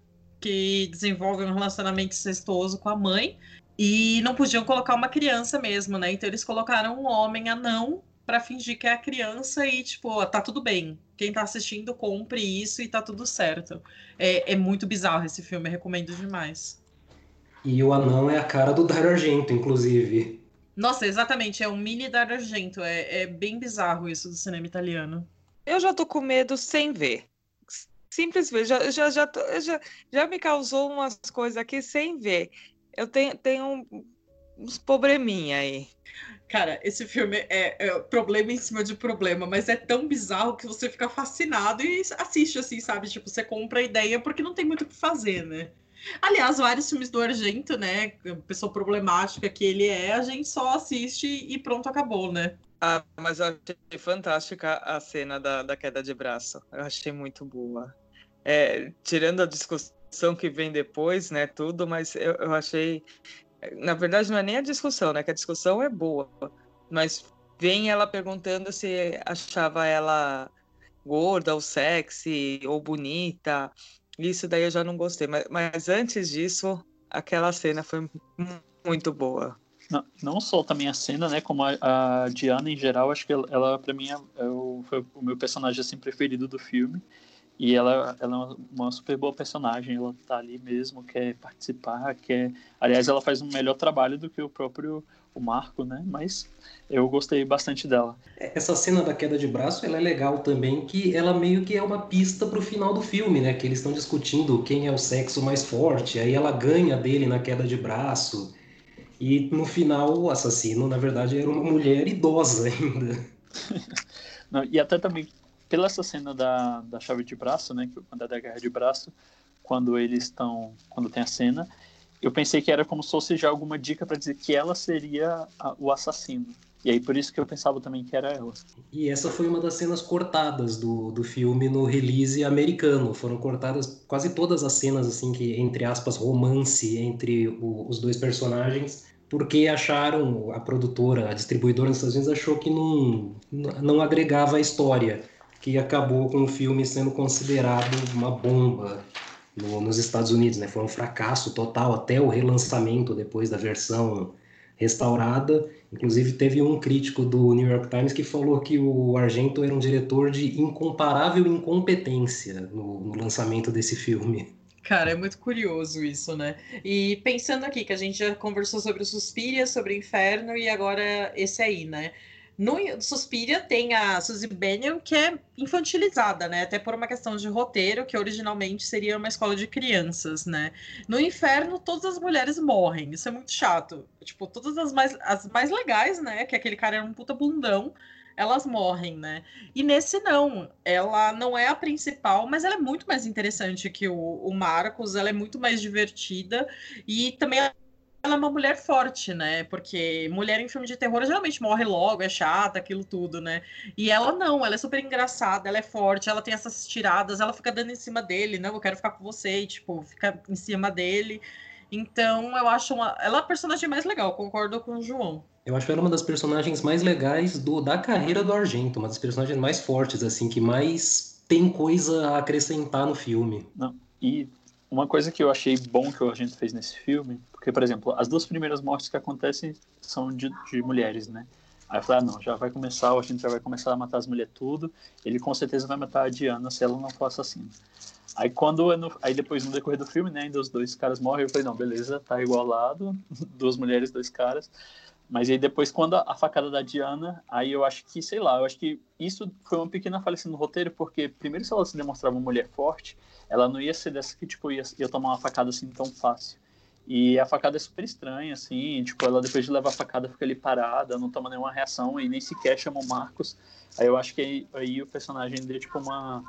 [SPEAKER 1] que desenvolve um relacionamento incestuoso com a mãe, e não podiam colocar uma criança mesmo, né? Então eles colocaram um homem anão para fingir que é a criança e, tipo, tá tudo bem. Quem tá assistindo, compre isso e tá tudo certo. É, é muito bizarro esse filme, recomendo demais.
[SPEAKER 3] E o anão é a cara do Dario Argento, inclusive.
[SPEAKER 1] Nossa, exatamente, é um mini Dario Argento. É, é bem bizarro isso do cinema italiano.
[SPEAKER 2] Eu já tô com medo sem ver. Simplesmente, já, já, já, já, já me causou umas coisas aqui sem ver. Eu tenho, tenho uns probleminha aí.
[SPEAKER 1] Cara, esse filme é, é, problema em cima de problema, mas é tão bizarro que você fica fascinado e assiste assim, sabe? Tipo, você compra a ideia porque não tem muito o que fazer, né? Aliás, vários filmes do Argento, né? Pessoa problemática que ele é, a gente só assiste e pronto, acabou, né?
[SPEAKER 2] Ah, mas eu achei fantástica a cena da, da queda de braço. Eu achei muito boa. É, tirando a discussão que vem depois, né? Tudo, mas eu, eu achei na verdade, não é nem a discussão, né? Que a discussão é boa, mas vem ela perguntando se achava ela gorda ou sexy ou bonita. Isso daí eu já não gostei. Mas, mas antes disso, aquela cena foi muito boa.
[SPEAKER 4] Não, não só também a cena, né? Como a, a Diana em geral, acho que ela, ela para mim, é, é o, foi o meu personagem assim preferido do filme. E ela, ela é uma super boa personagem, ela tá ali mesmo, quer participar, quer. Aliás, ela faz um melhor trabalho do que o próprio o Marco, né? Mas eu gostei bastante dela.
[SPEAKER 3] Essa cena da queda de braço, ela é legal também, que ela meio que é uma pista pro final do filme, né? Que eles estão discutindo quem é o sexo mais forte, aí ela ganha dele na queda de braço. E no final, o assassino, na verdade, era uma mulher idosa (laughs) ainda.
[SPEAKER 4] Não, e até também pela essa cena da, da chave de braço, né, quando é da guerra de braço, quando eles estão, quando tem a cena, eu pensei que era como se fosse já alguma dica para dizer que ela seria a, o assassino. E aí por isso que eu pensava também que era ela.
[SPEAKER 3] E essa foi uma das cenas cortadas do, do filme no release americano. Foram cortadas quase todas as cenas, assim, que, entre aspas, romance entre o, os dois personagens, porque acharam, a produtora, a distribuidora nos Estados Unidos achou que não, não agregava a história que acabou com o filme sendo considerado uma bomba no, nos Estados Unidos, né? Foi um fracasso total até o relançamento depois da versão restaurada. Inclusive teve um crítico do New York Times que falou que o Argento era um diretor de incomparável incompetência no, no lançamento desse filme.
[SPEAKER 1] Cara, é muito curioso isso, né? E pensando aqui que a gente já conversou sobre o Suspiria, sobre o Inferno e agora esse aí, né? No Suspiria tem a Suzy Bennion, que é infantilizada, né? Até por uma questão de roteiro, que originalmente seria uma escola de crianças, né? No Inferno, todas as mulheres morrem. Isso é muito chato. Tipo, todas as mais, as mais legais, né? Que aquele cara era um puta bundão. elas morrem, né? E nesse não, ela não é a principal, mas ela é muito mais interessante que o, o Marcos, ela é muito mais divertida e também ela é uma mulher forte, né? Porque mulher em filme de terror geralmente morre logo, é chata, aquilo tudo, né? E ela não, ela é super engraçada, ela é forte, ela tem essas tiradas, ela fica dando em cima dele, não, eu quero ficar com você, e, tipo, fica em cima dele. Então, eu acho uma... ela é a personagem mais legal, concordo com o João.
[SPEAKER 3] Eu acho ela uma das personagens mais legais do, da carreira do Argento, uma das personagens mais fortes, assim, que mais tem coisa a acrescentar no filme.
[SPEAKER 4] Não, e uma coisa que eu achei bom que o Argento fez nesse filme, porque, por exemplo, as duas primeiras mortes que acontecem são de, de mulheres, né? Aí eu falei, ah, não, já vai começar, o Argento já vai começar a matar as mulheres tudo, ele com certeza vai matar a Diana se ela não for assassina. Aí quando no, aí depois no decorrer do filme, né, ainda os dois caras morrem, eu falei, não, beleza, tá igualado, (laughs) duas mulheres, dois caras. Mas aí depois, quando a, facada da Diana, aí eu acho que, sei lá, eu acho que isso foi uma pequena falha no roteiro, porque primeiro se ela se demonstrava uma mulher forte, ela não ia ser dessa que, tipo, ia, ia tomar uma facada assim tão fácil. E a facada é super estranha, assim, tipo, ela depois de levar a facada fica ali parada, não toma nenhuma reação e nem sequer chama o Marcos. Aí eu acho que aí, aí o personagem deu, tipo, uma,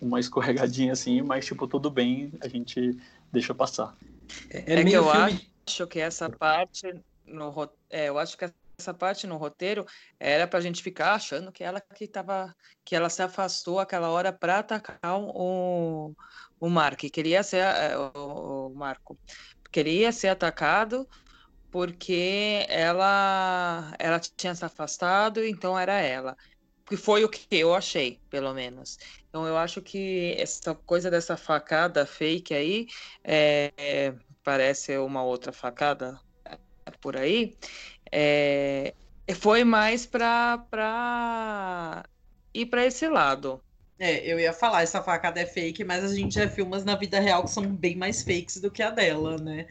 [SPEAKER 4] uma escorregadinha, assim, mas, tipo, tudo bem, a gente deixa passar.
[SPEAKER 2] É, é, é que eu filme... acho que essa parte no é, eu acho que essa parte no roteiro era para a gente ficar achando que ela que tava, que ela se afastou aquela hora para atacar o, o Marco, queria ser é, o, o Marco, queria ser atacado porque ela ela tinha se afastado, então era ela. Que foi o que eu achei, pelo menos. Então eu acho que essa coisa dessa facada fake aí é, é, parece uma outra facada por aí, é, foi mais para ir para esse lado.
[SPEAKER 1] É, eu ia falar, essa facada é fake, mas a gente já filma na vida real que são bem mais fakes do que a dela, né?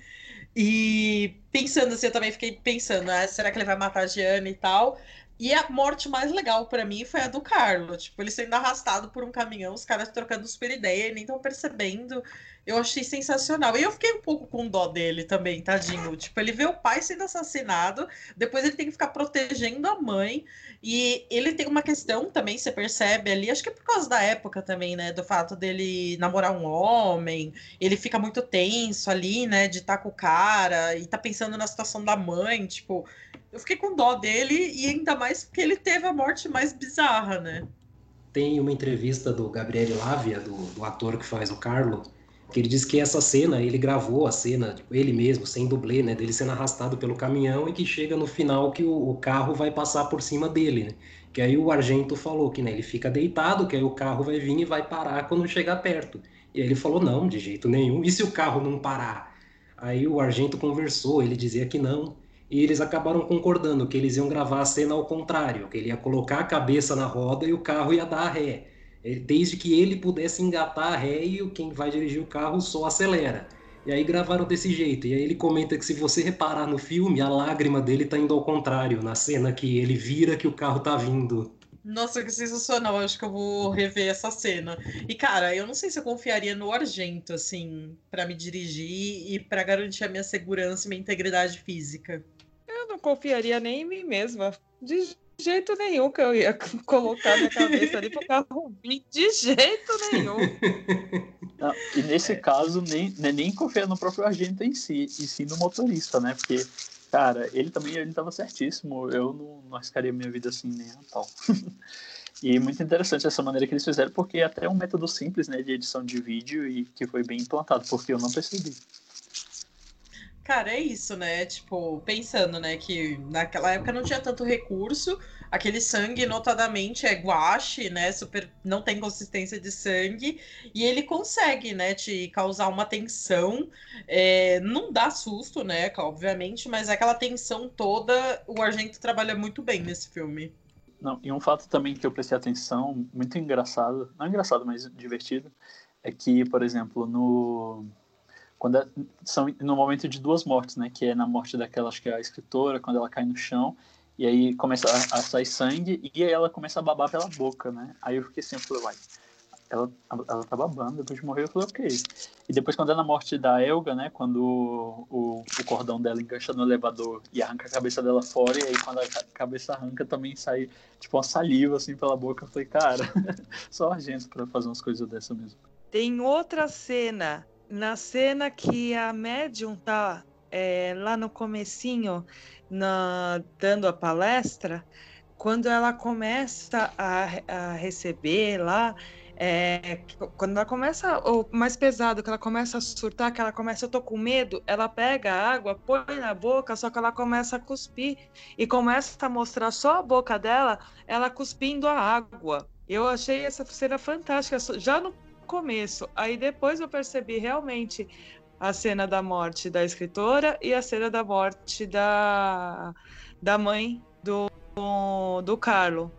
[SPEAKER 1] E pensando assim, eu também fiquei pensando, ah, será que ele vai matar a Gianna e tal? E a morte mais legal para mim foi a do Carlos. Tipo, ele sendo arrastado por um caminhão, os caras trocando super ideia, nem estão percebendo. Eu achei sensacional. E eu fiquei um pouco com dó dele também, tadinho. Tipo, ele vê o pai sendo assassinado, depois ele tem que ficar protegendo a mãe. E ele tem uma questão também, você percebe ali, acho que é por causa da época também, né? Do fato dele namorar um homem. Ele fica muito tenso ali, né? De estar tá com o cara e tá pensando na situação da mãe. Tipo, eu fiquei com dó dele e ainda mais porque ele teve a morte mais bizarra, né?
[SPEAKER 3] Tem uma entrevista do Gabriel Lavia, do, do ator que faz o Carlo, que ele diz que essa cena, ele gravou a cena, tipo, ele mesmo, sem dublê, né, dele sendo arrastado pelo caminhão e que chega no final que o, o carro vai passar por cima dele, né? Que aí o Argento falou que né, ele fica deitado, que aí o carro vai vir e vai parar quando chegar perto. E aí ele falou, não, de jeito nenhum. E se o carro não parar? Aí o Argento conversou, ele dizia que não, e eles acabaram concordando que eles iam gravar a cena ao contrário, que ele ia colocar a cabeça na roda e o carro ia dar a ré. Desde que ele pudesse engatar a ré e quem vai dirigir o carro só acelera. E aí gravaram desse jeito. E aí ele comenta que se você reparar no filme, a lágrima dele tá indo ao contrário, na cena que ele vira que o carro tá vindo.
[SPEAKER 1] Nossa, que sensacional. Acho que eu vou rever essa cena. E, cara, eu não sei se eu confiaria no Argento, assim, para me dirigir e para garantir a minha segurança e minha integridade física.
[SPEAKER 2] Eu não confiaria nem em mim mesma. De jeito nenhum que eu ia (laughs) colocar minha cabeça ali para vir. De jeito nenhum.
[SPEAKER 4] Não, e nesse é. caso, nem, é nem confiar no próprio agente em si, e sim no motorista, né? Porque, cara, ele também ele tava certíssimo. Eu não, não arriscaria minha vida assim nem a tal. (laughs) E muito interessante essa maneira que eles fizeram, porque é até um método simples né, de edição de vídeo e que foi bem implantado, porque eu não percebi.
[SPEAKER 1] Cara, é isso, né? Tipo, pensando, né, que naquela época não tinha tanto recurso, aquele sangue notadamente é guache, né? Super não tem consistência de sangue e ele consegue, né, te causar uma tensão. É, não dá susto, né? Obviamente, mas aquela tensão toda, o Argento trabalha muito bem nesse filme.
[SPEAKER 4] Não, e um fato também que eu prestei atenção, muito engraçado, não engraçado, mas divertido, é que, por exemplo, no quando é, são no momento de duas mortes, né? Que é na morte daquela, acho que é a escritora, quando ela cai no chão, e aí começa a, a sair sangue, e aí ela começa a babar pela boca, né? Aí eu fiquei assim, eu falei, ela, ela tá babando, depois de morrer eu falei, ok. E depois quando é na morte da Elga, né, quando o, o, o, cordão dela engancha no elevador e arranca a cabeça dela fora, e aí quando a cabeça arranca também sai, tipo, uma saliva, assim, pela boca. Eu falei, cara, (laughs) só a gente pra fazer umas coisas dessa mesmo.
[SPEAKER 2] Tem outra cena, na cena que a médium tá é, lá no comecinho, na, dando a palestra, quando ela começa a, a receber lá, é, quando ela começa, o mais pesado, que ela começa a surtar, que ela começa, eu tô com medo, ela pega a água, põe na boca, só que ela começa a cuspir e começa a mostrar só a boca dela, ela cuspindo a água. Eu achei essa cena fantástica, já no começo. Aí depois eu percebi realmente a cena da morte da escritora e a cena da morte da, da mãe do, do Carlo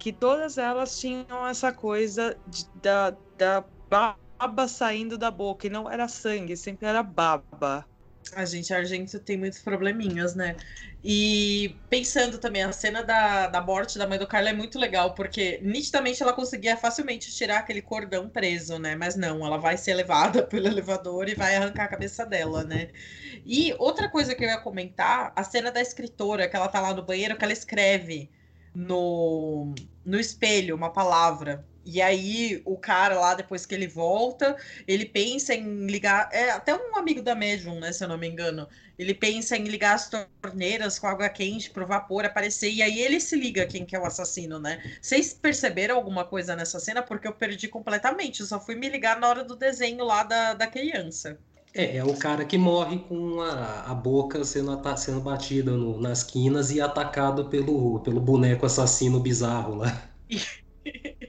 [SPEAKER 2] que todas elas tinham essa coisa de, da, da baba saindo da boca, e não era sangue, sempre era baba.
[SPEAKER 1] A gente, a Argento tem muitos probleminhas, né? E pensando também, a cena da, da morte da mãe do Carlos é muito legal, porque nitidamente ela conseguia facilmente tirar aquele cordão preso, né? Mas não, ela vai ser levada (laughs) pelo elevador e vai arrancar a cabeça dela, né? E outra coisa que eu ia comentar, a cena da escritora, que ela tá lá no banheiro, que ela escreve no, no espelho uma palavra. E aí o cara lá, depois que ele volta, ele pensa em ligar. É até um amigo da Medium, né? Se eu não me engano. Ele pensa em ligar as torneiras com água quente pro vapor aparecer. E aí ele se liga quem que é o assassino, né? Vocês perceberam alguma coisa nessa cena? Porque eu perdi completamente. Eu só fui me ligar na hora do desenho lá da, da criança.
[SPEAKER 3] É, é o cara que morre com a, a boca sendo, sendo batida no, nas quinas e atacado pelo, pelo boneco assassino bizarro lá. (laughs)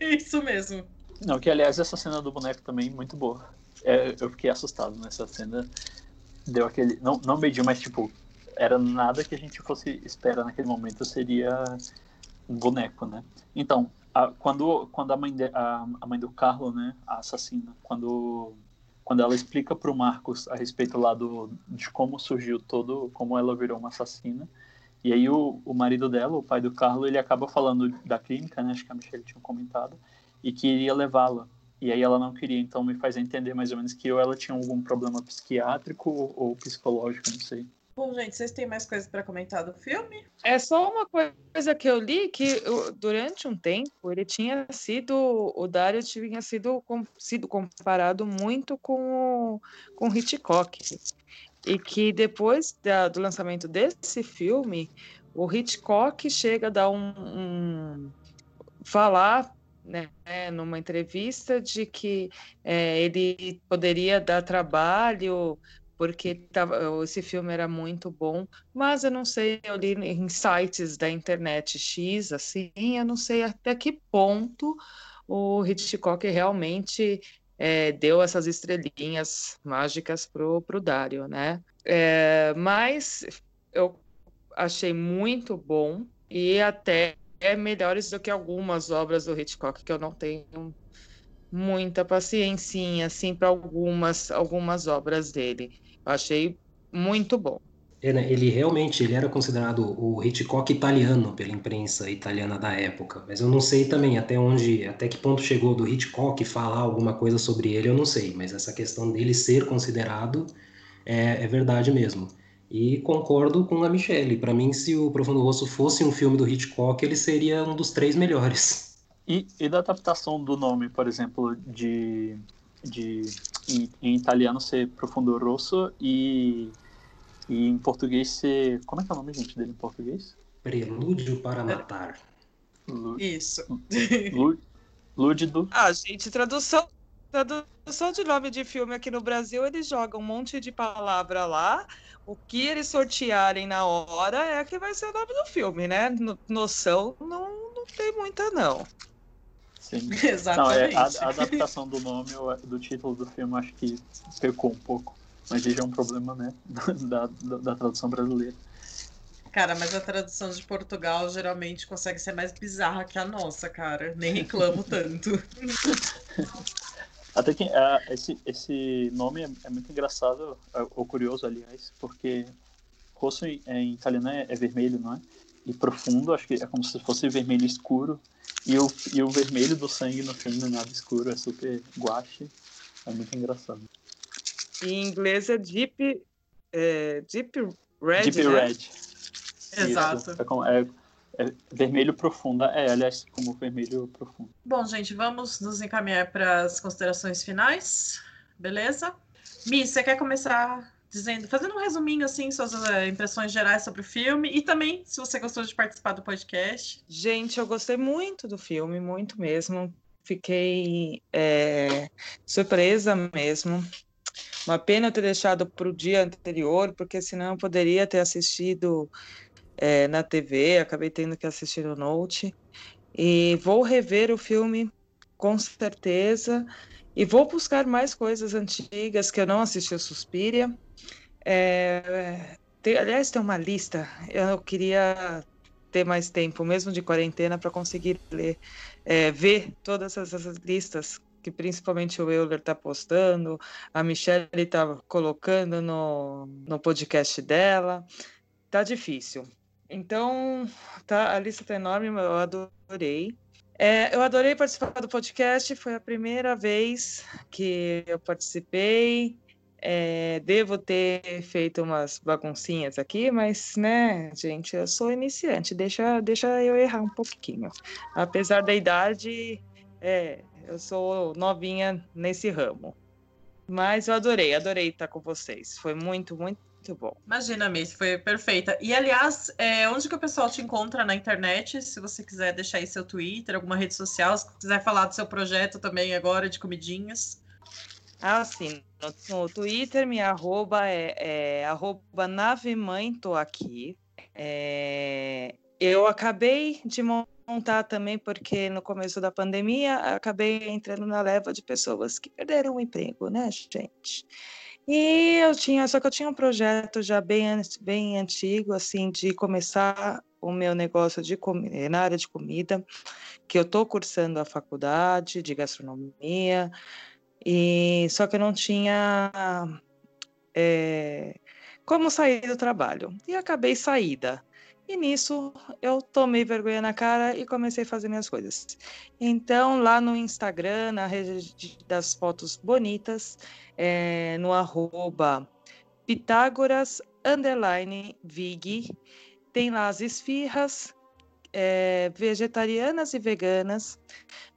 [SPEAKER 3] (laughs)
[SPEAKER 1] Isso mesmo.
[SPEAKER 4] Não, que aliás essa cena do boneco também muito boa. É, eu fiquei assustado nessa cena. Deu aquele. Não, não mediu, mas tipo, era nada que a gente fosse esperar naquele momento seria um boneco, né? Então, a, quando, quando a mãe, de, a, a mãe do Carlo, né, a assassina, quando quando ela explica para o Marcos a respeito lá do, de como surgiu todo, como ela virou uma assassina. E aí o, o marido dela, o pai do Carlos, ele acaba falando da clínica, né? Acho que a Michelle tinha comentado, e que iria levá-la. E aí ela não queria, então me faz entender mais ou menos que ou ela tinha algum problema psiquiátrico ou, ou psicológico, não sei.
[SPEAKER 1] Bom, gente, vocês têm mais coisas para comentar do filme?
[SPEAKER 2] É só uma coisa que eu li que durante um tempo ele tinha sido o Dario tinha sido, sido comparado muito com o, com Hitchcock e que depois da, do lançamento desse filme o Hitchcock chega a dar um, um falar né, numa entrevista de que é, ele poderia dar trabalho porque tava, esse filme era muito bom, mas eu não sei, eu li em sites da internet X, assim, eu não sei até que ponto o Hitchcock realmente é, deu essas estrelinhas mágicas pro, pro Dario, né? É, mas eu achei muito bom e até é melhores do que algumas obras do Hitchcock que eu não tenho muita paciência assim para algumas algumas obras dele. Achei muito bom.
[SPEAKER 3] É, né? Ele realmente ele era considerado o Hitchcock italiano pela imprensa italiana da época, mas eu não sei também até onde, até que ponto chegou do Hitchcock falar alguma coisa sobre ele, eu não sei, mas essa questão dele ser considerado é, é verdade mesmo. E concordo com a Michelle. Para mim, se o Profundo Rosso fosse um filme do Hitchcock, ele seria um dos três melhores.
[SPEAKER 4] E, e da adaptação do nome, por exemplo, de de em, em, italiano ser Profundo Rosso e, e em português. Como é que é o nome, gente, dele em português?
[SPEAKER 3] Prelúdio para Matar.
[SPEAKER 1] Isso.
[SPEAKER 4] Lúdido.
[SPEAKER 2] Ah, gente, tradução. Tradução de nome de filme aqui no Brasil, eles jogam um monte de palavra lá. O que eles sortearem na hora é que vai ser o nome do filme, né? noção não, não tem muita, não.
[SPEAKER 4] Sim. Exatamente. (laughs) Não, é, a, a, adaptação do nome, do título do filme, acho que pecou um pouco. Mas já é um problema, né? (laughs) Da, da, da, tradução brasileira.
[SPEAKER 1] Cara, mas a tradução de Portugal geralmente consegue ser mais bizarra que a nossa, cara. Nem reclamo tanto. (laughs)
[SPEAKER 4] Até que uh, esse, esse nome é, é muito engraçado, é, ou curioso, aliás, porque rosso em, em italiano é, é vermelho, não é? E profundo, acho que é como se fosse vermelho escuro. E o, e o vermelho do sangue no filme Nada Escuro é super guache. É muito engraçado.
[SPEAKER 2] Em inglês é Deep, é, deep Red.
[SPEAKER 4] Deep
[SPEAKER 2] né?
[SPEAKER 4] Red.
[SPEAKER 1] Exato.
[SPEAKER 4] É, é- é vermelho profundo. É, aliás, como vermelho profundo.
[SPEAKER 1] Bom, gente, vamos nos encaminhar para as considerações finais, beleza? Mi, você quer começar dizendo, fazendo um resuminho assim, suas eh, impressões gerais sobre o filme e também se você gostou de participar do podcast.
[SPEAKER 2] Gente, eu gostei muito do filme, muito mesmo. Fiquei é, surpresa mesmo. Uma pena ter deixado para o dia anterior, porque senão eu poderia ter assistido é, na TV. Acabei tendo que assistir no Note. E vou rever o filme com certeza. E vou buscar mais coisas antigas que eu não assisti o Suspiria. É, tem- aliás, tem uma lista. Eu queria ter mais tempo, mesmo de quarentena, para conseguir ler, é, ver todas essas listas que principalmente o Euler está postando, a Michelle está colocando no, no podcast dela. Tá difícil. Então, tá, a lista tá enorme, eu adorei. É, eu adorei participar do podcast, foi a primeira vez que eu participei. É, devo ter feito umas baguncinhas aqui, mas, né, gente, eu sou iniciante, deixa, deixa eu errar um pouquinho. Apesar da idade, é, eu sou novinha nesse ramo. Mas eu adorei, adorei estar com vocês. Foi muito, muito, muito bom.
[SPEAKER 1] Imagina, Miss, foi perfeita. E, aliás, é, onde que o pessoal te encontra na internet? Se você quiser deixar aí seu Twitter, alguma rede social, se quiser falar do seu projeto também agora de comidinhas.
[SPEAKER 2] Ah, sim. No, no Twitter, minha arroba é, é arroba navemãe, tô aqui. É, eu acabei de montar também, porque no começo da pandemia, acabei entrando na leva de pessoas que perderam o emprego, né, gente? E eu tinha, só que eu tinha um projeto já bem, bem antigo, assim, de começar o meu negócio de comi- na área de comida, que eu estou cursando a faculdade de gastronomia, e só que eu não tinha é, como sair do trabalho. E acabei saída. E nisso eu tomei vergonha na cara e comecei a fazer minhas coisas. Então, lá no Instagram, na rede de- das fotos bonitas, é, no arroba Pitágoras underline Vig, tem lá as esfirras é, vegetarianas e veganas,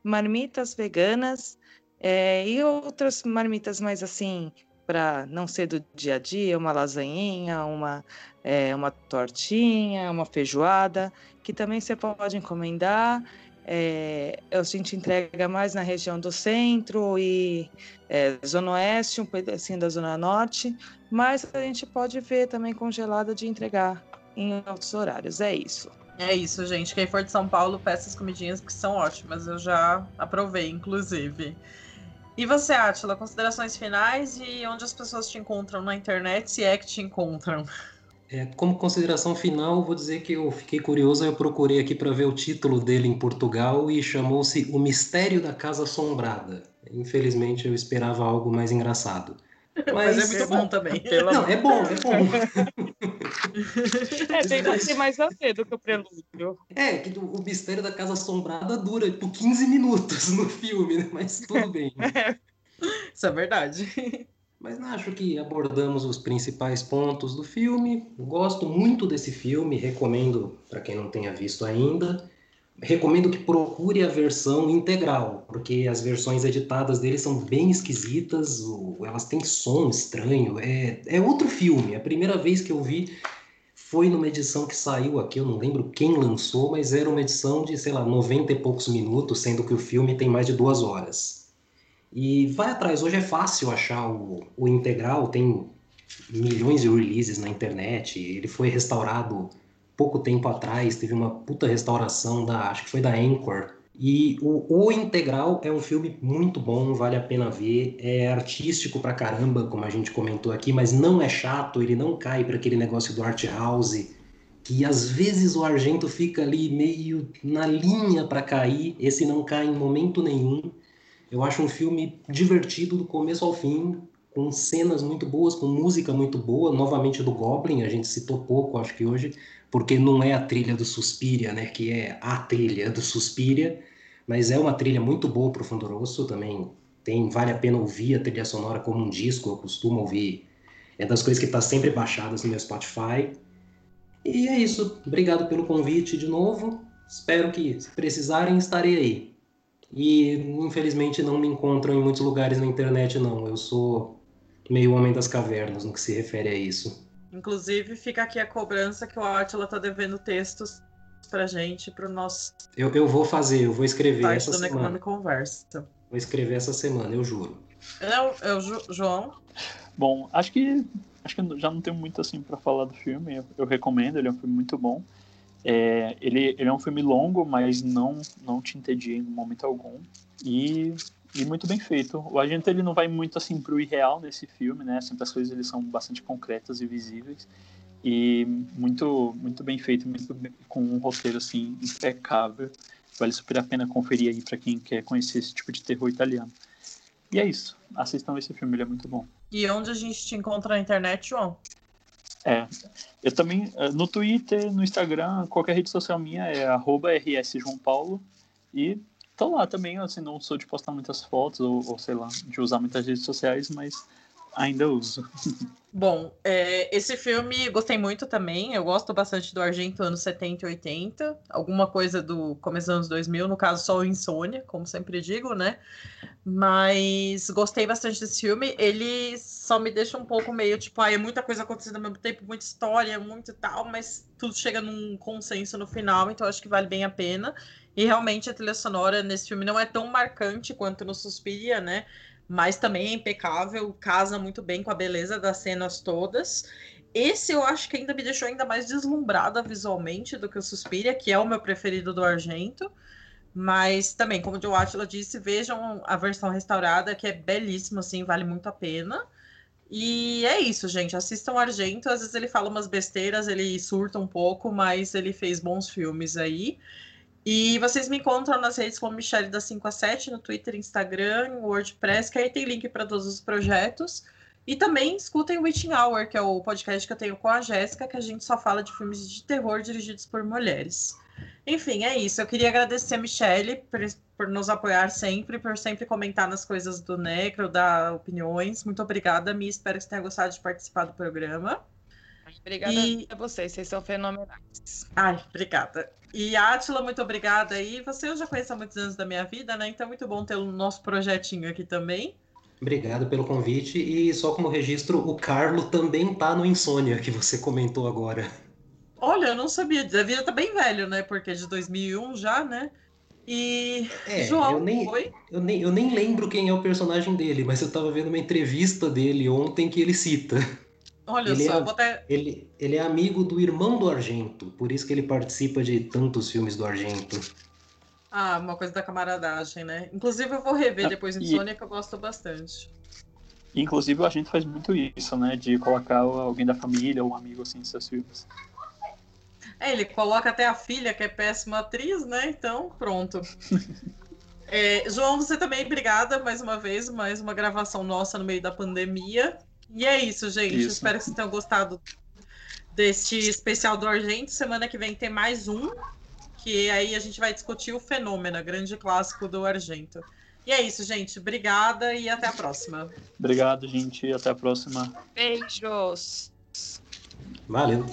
[SPEAKER 2] marmitas veganas é, e outras marmitas mais assim, para não ser do dia a dia, uma lasanhinha, uma, é, uma tortinha, uma feijoada, que também você pode encomendar. É, a gente entrega mais na região do centro e é, Zona Oeste, um pedacinho da Zona Norte, mas a gente pode ver também congelada de entregar em outros horários. É isso.
[SPEAKER 1] É isso, gente. Quem for de São Paulo, peça as comidinhas que são ótimas. Eu já aprovei, inclusive. E você, Átila, considerações finais e onde as pessoas te encontram na internet, se é que te encontram?
[SPEAKER 3] É, como consideração final, vou dizer que eu fiquei curioso, eu procurei aqui para ver o título dele em Portugal e chamou-se O Mistério da Casa Assombrada. Infelizmente eu esperava algo mais engraçado. (laughs)
[SPEAKER 1] Mas, é muito bom também.
[SPEAKER 3] Não, é bom, é bom. (laughs)
[SPEAKER 2] É, tem, tem mais a ver do que o prelúdio.
[SPEAKER 3] É, que o Mistério da Casa Assombrada dura tipo 15 minutos no filme, né? Mas tudo bem. (laughs)
[SPEAKER 1] Isso é verdade.
[SPEAKER 3] Mas acho que abordamos os principais pontos do filme. Gosto muito desse filme, recomendo para quem não tenha visto ainda. Recomendo que procure a versão integral, porque as versões editadas dele são bem esquisitas, elas têm som estranho. É, é outro filme. A primeira vez que eu vi foi numa edição que saiu aqui, eu não lembro quem lançou, mas era uma edição de, sei lá, 90 e poucos minutos, sendo que o filme tem mais de duas horas. E vai atrás, hoje é fácil achar o, o integral, tem milhões de releases na internet, ele foi restaurado pouco tempo atrás, teve uma puta restauração da, acho que foi da Anchor. E o, o integral é um filme muito bom, vale a pena ver, é artístico pra caramba, como a gente comentou aqui, mas não é chato, ele não cai para aquele negócio do art house, que às vezes o Argento fica ali meio na linha para cair, esse não cai em momento nenhum. Eu acho um filme divertido do começo ao fim, com cenas muito boas, com música muito boa, novamente do Goblin, a gente citou pouco, acho que hoje, porque não é a trilha do Suspiria, né, que é a trilha do Suspiria, mas é uma trilha muito boa pro Fundo Rosso também. Tem, vale a pena ouvir a trilha sonora como um disco, eu costumo ouvir. É das coisas que tá sempre baixadas no meu Spotify. E é isso. Obrigado pelo convite de novo. Espero que, se precisarem, estarei aí. E, infelizmente, não me encontram em muitos lugares na internet, não. Eu sou meio homem das cavernas no que se refere a isso.
[SPEAKER 1] Inclusive, fica aqui a cobrança que o Atila tá devendo textos pra gente, pro nosso.
[SPEAKER 3] Eu, eu vou fazer, eu vou escrever essa
[SPEAKER 1] do
[SPEAKER 3] semana.
[SPEAKER 1] Conversa.
[SPEAKER 3] Vou escrever essa semana, eu juro.
[SPEAKER 1] É o, é o Ju- João?
[SPEAKER 4] Bom, acho que acho que já não tenho muito assim para falar do filme. Eu, eu recomendo, ele é um filme muito bom. É, ele, ele é um filme longo, mas não não te entedia em momento algum. E, e muito bem feito. O agente ele não vai muito assim pro irreal nesse filme, né? Sempre as coisas eles são bastante concretas e visíveis e muito muito bem feito, muito bem- com um roteiro assim impecável. Vale super a pena conferir aí para quem quer conhecer esse tipo de terror italiano. E é isso. Assistam esse filme, ele é muito bom.
[SPEAKER 1] E onde a gente te encontra na internet, João?
[SPEAKER 4] É. Eu também, eh, no Twitter, no Instagram, qualquer rede social minha é arroba rsjoaopaulo. E tô lá também, assim, não sou de postar muitas fotos ou, ou, sei lá, de usar muitas redes sociais, mas ainda uso. (laughs)
[SPEAKER 1] Bom, é, esse filme gostei muito também. Eu gosto bastante do Argento anos 70 e 80. Alguma coisa do começo dos anos 2000, no caso só o Insônia, como sempre digo, né? Mas gostei bastante desse filme. Ele só me deixa um pouco meio tipo, ah, é muita coisa acontecendo ao mesmo tempo, muita história, muito tal, mas tudo chega num consenso no final, então acho que vale bem a pena. E realmente a trilha sonora nesse filme não é tão marcante quanto no Suspiria, né? mas também é impecável, casa muito bem com a beleza das cenas todas. Esse eu acho que ainda me deixou ainda mais deslumbrada visualmente do que o Suspiria, que é o meu preferido do Argento. Mas também, como o Atila disse, vejam a versão restaurada, que é belíssima, assim, vale muito a pena. E é isso, gente. Assistam o Argento. Às vezes ele fala umas besteiras, ele surta um pouco, mas ele fez bons filmes aí. E vocês me encontram nas redes como Michelle da 5 a 7, no Twitter, Instagram, WordPress, que aí tem link para todos os projetos. E também escutem o Witching Hour, que é o podcast que eu tenho com a Jéssica, que a gente só fala de filmes de terror dirigidos por mulheres. Enfim, é isso. Eu queria agradecer a Michelle por, por nos apoiar sempre, por sempre comentar nas coisas do Necro, dar opiniões. Muito obrigada, Mi. Espero que você tenha gostado de participar do programa.
[SPEAKER 2] Obrigada
[SPEAKER 1] E-
[SPEAKER 2] a vocês, vocês são fenomenais.
[SPEAKER 1] Ai, obrigada. E Átila, muito obrigada aí. Você eu já conheço há muitos anos da minha vida, né? Então é muito bom ter o nosso projetinho aqui também.
[SPEAKER 3] Obrigado pelo convite. E só como registro, o Carlo também tá no Insônia, que você comentou agora.
[SPEAKER 1] Olha, eu não sabia. A vida tá bem velho, né? Porque é de 2001 já, né? E
[SPEAKER 3] É,
[SPEAKER 1] João,
[SPEAKER 3] eu nem,
[SPEAKER 1] oi?
[SPEAKER 3] eu, nem, eu nem lembro quem é o personagem dele, mas eu tava vendo uma entrevista dele ontem que ele cita.
[SPEAKER 1] Olha
[SPEAKER 3] Ele
[SPEAKER 1] só,
[SPEAKER 3] é-
[SPEAKER 1] eu vou até.
[SPEAKER 3] Ele, ele é amigo do irmão do Argento, por isso que ele participa de tantos filmes do Argento.
[SPEAKER 1] Ah, uma coisa da camaradagem, né? Inclusive, eu vou rever depois
[SPEAKER 4] e-
[SPEAKER 1] Insônia, que eu gosto bastante.
[SPEAKER 4] Inclusive, a gente faz muito isso, né? De colocar alguém da família ou um amigo assim em seus filmes.
[SPEAKER 1] É, ele coloca até a filha, que é péssima atriz, né? Então, pronto. (laughs) É, João, você também, obrigada mais uma vez, mais uma gravação nossa no meio da pandemia. E é isso, gente.
[SPEAKER 4] Isso.
[SPEAKER 1] Espero que vocês tenham gostado deste especial do Argento. Semana que vem tem mais um, que aí a gente vai discutir o Fenômeno, grande clássico do Argento. E é isso, gente. Obrigada e até a próxima.
[SPEAKER 4] Obrigado, gente. Até a próxima.
[SPEAKER 2] Beijos!
[SPEAKER 3] Valeu!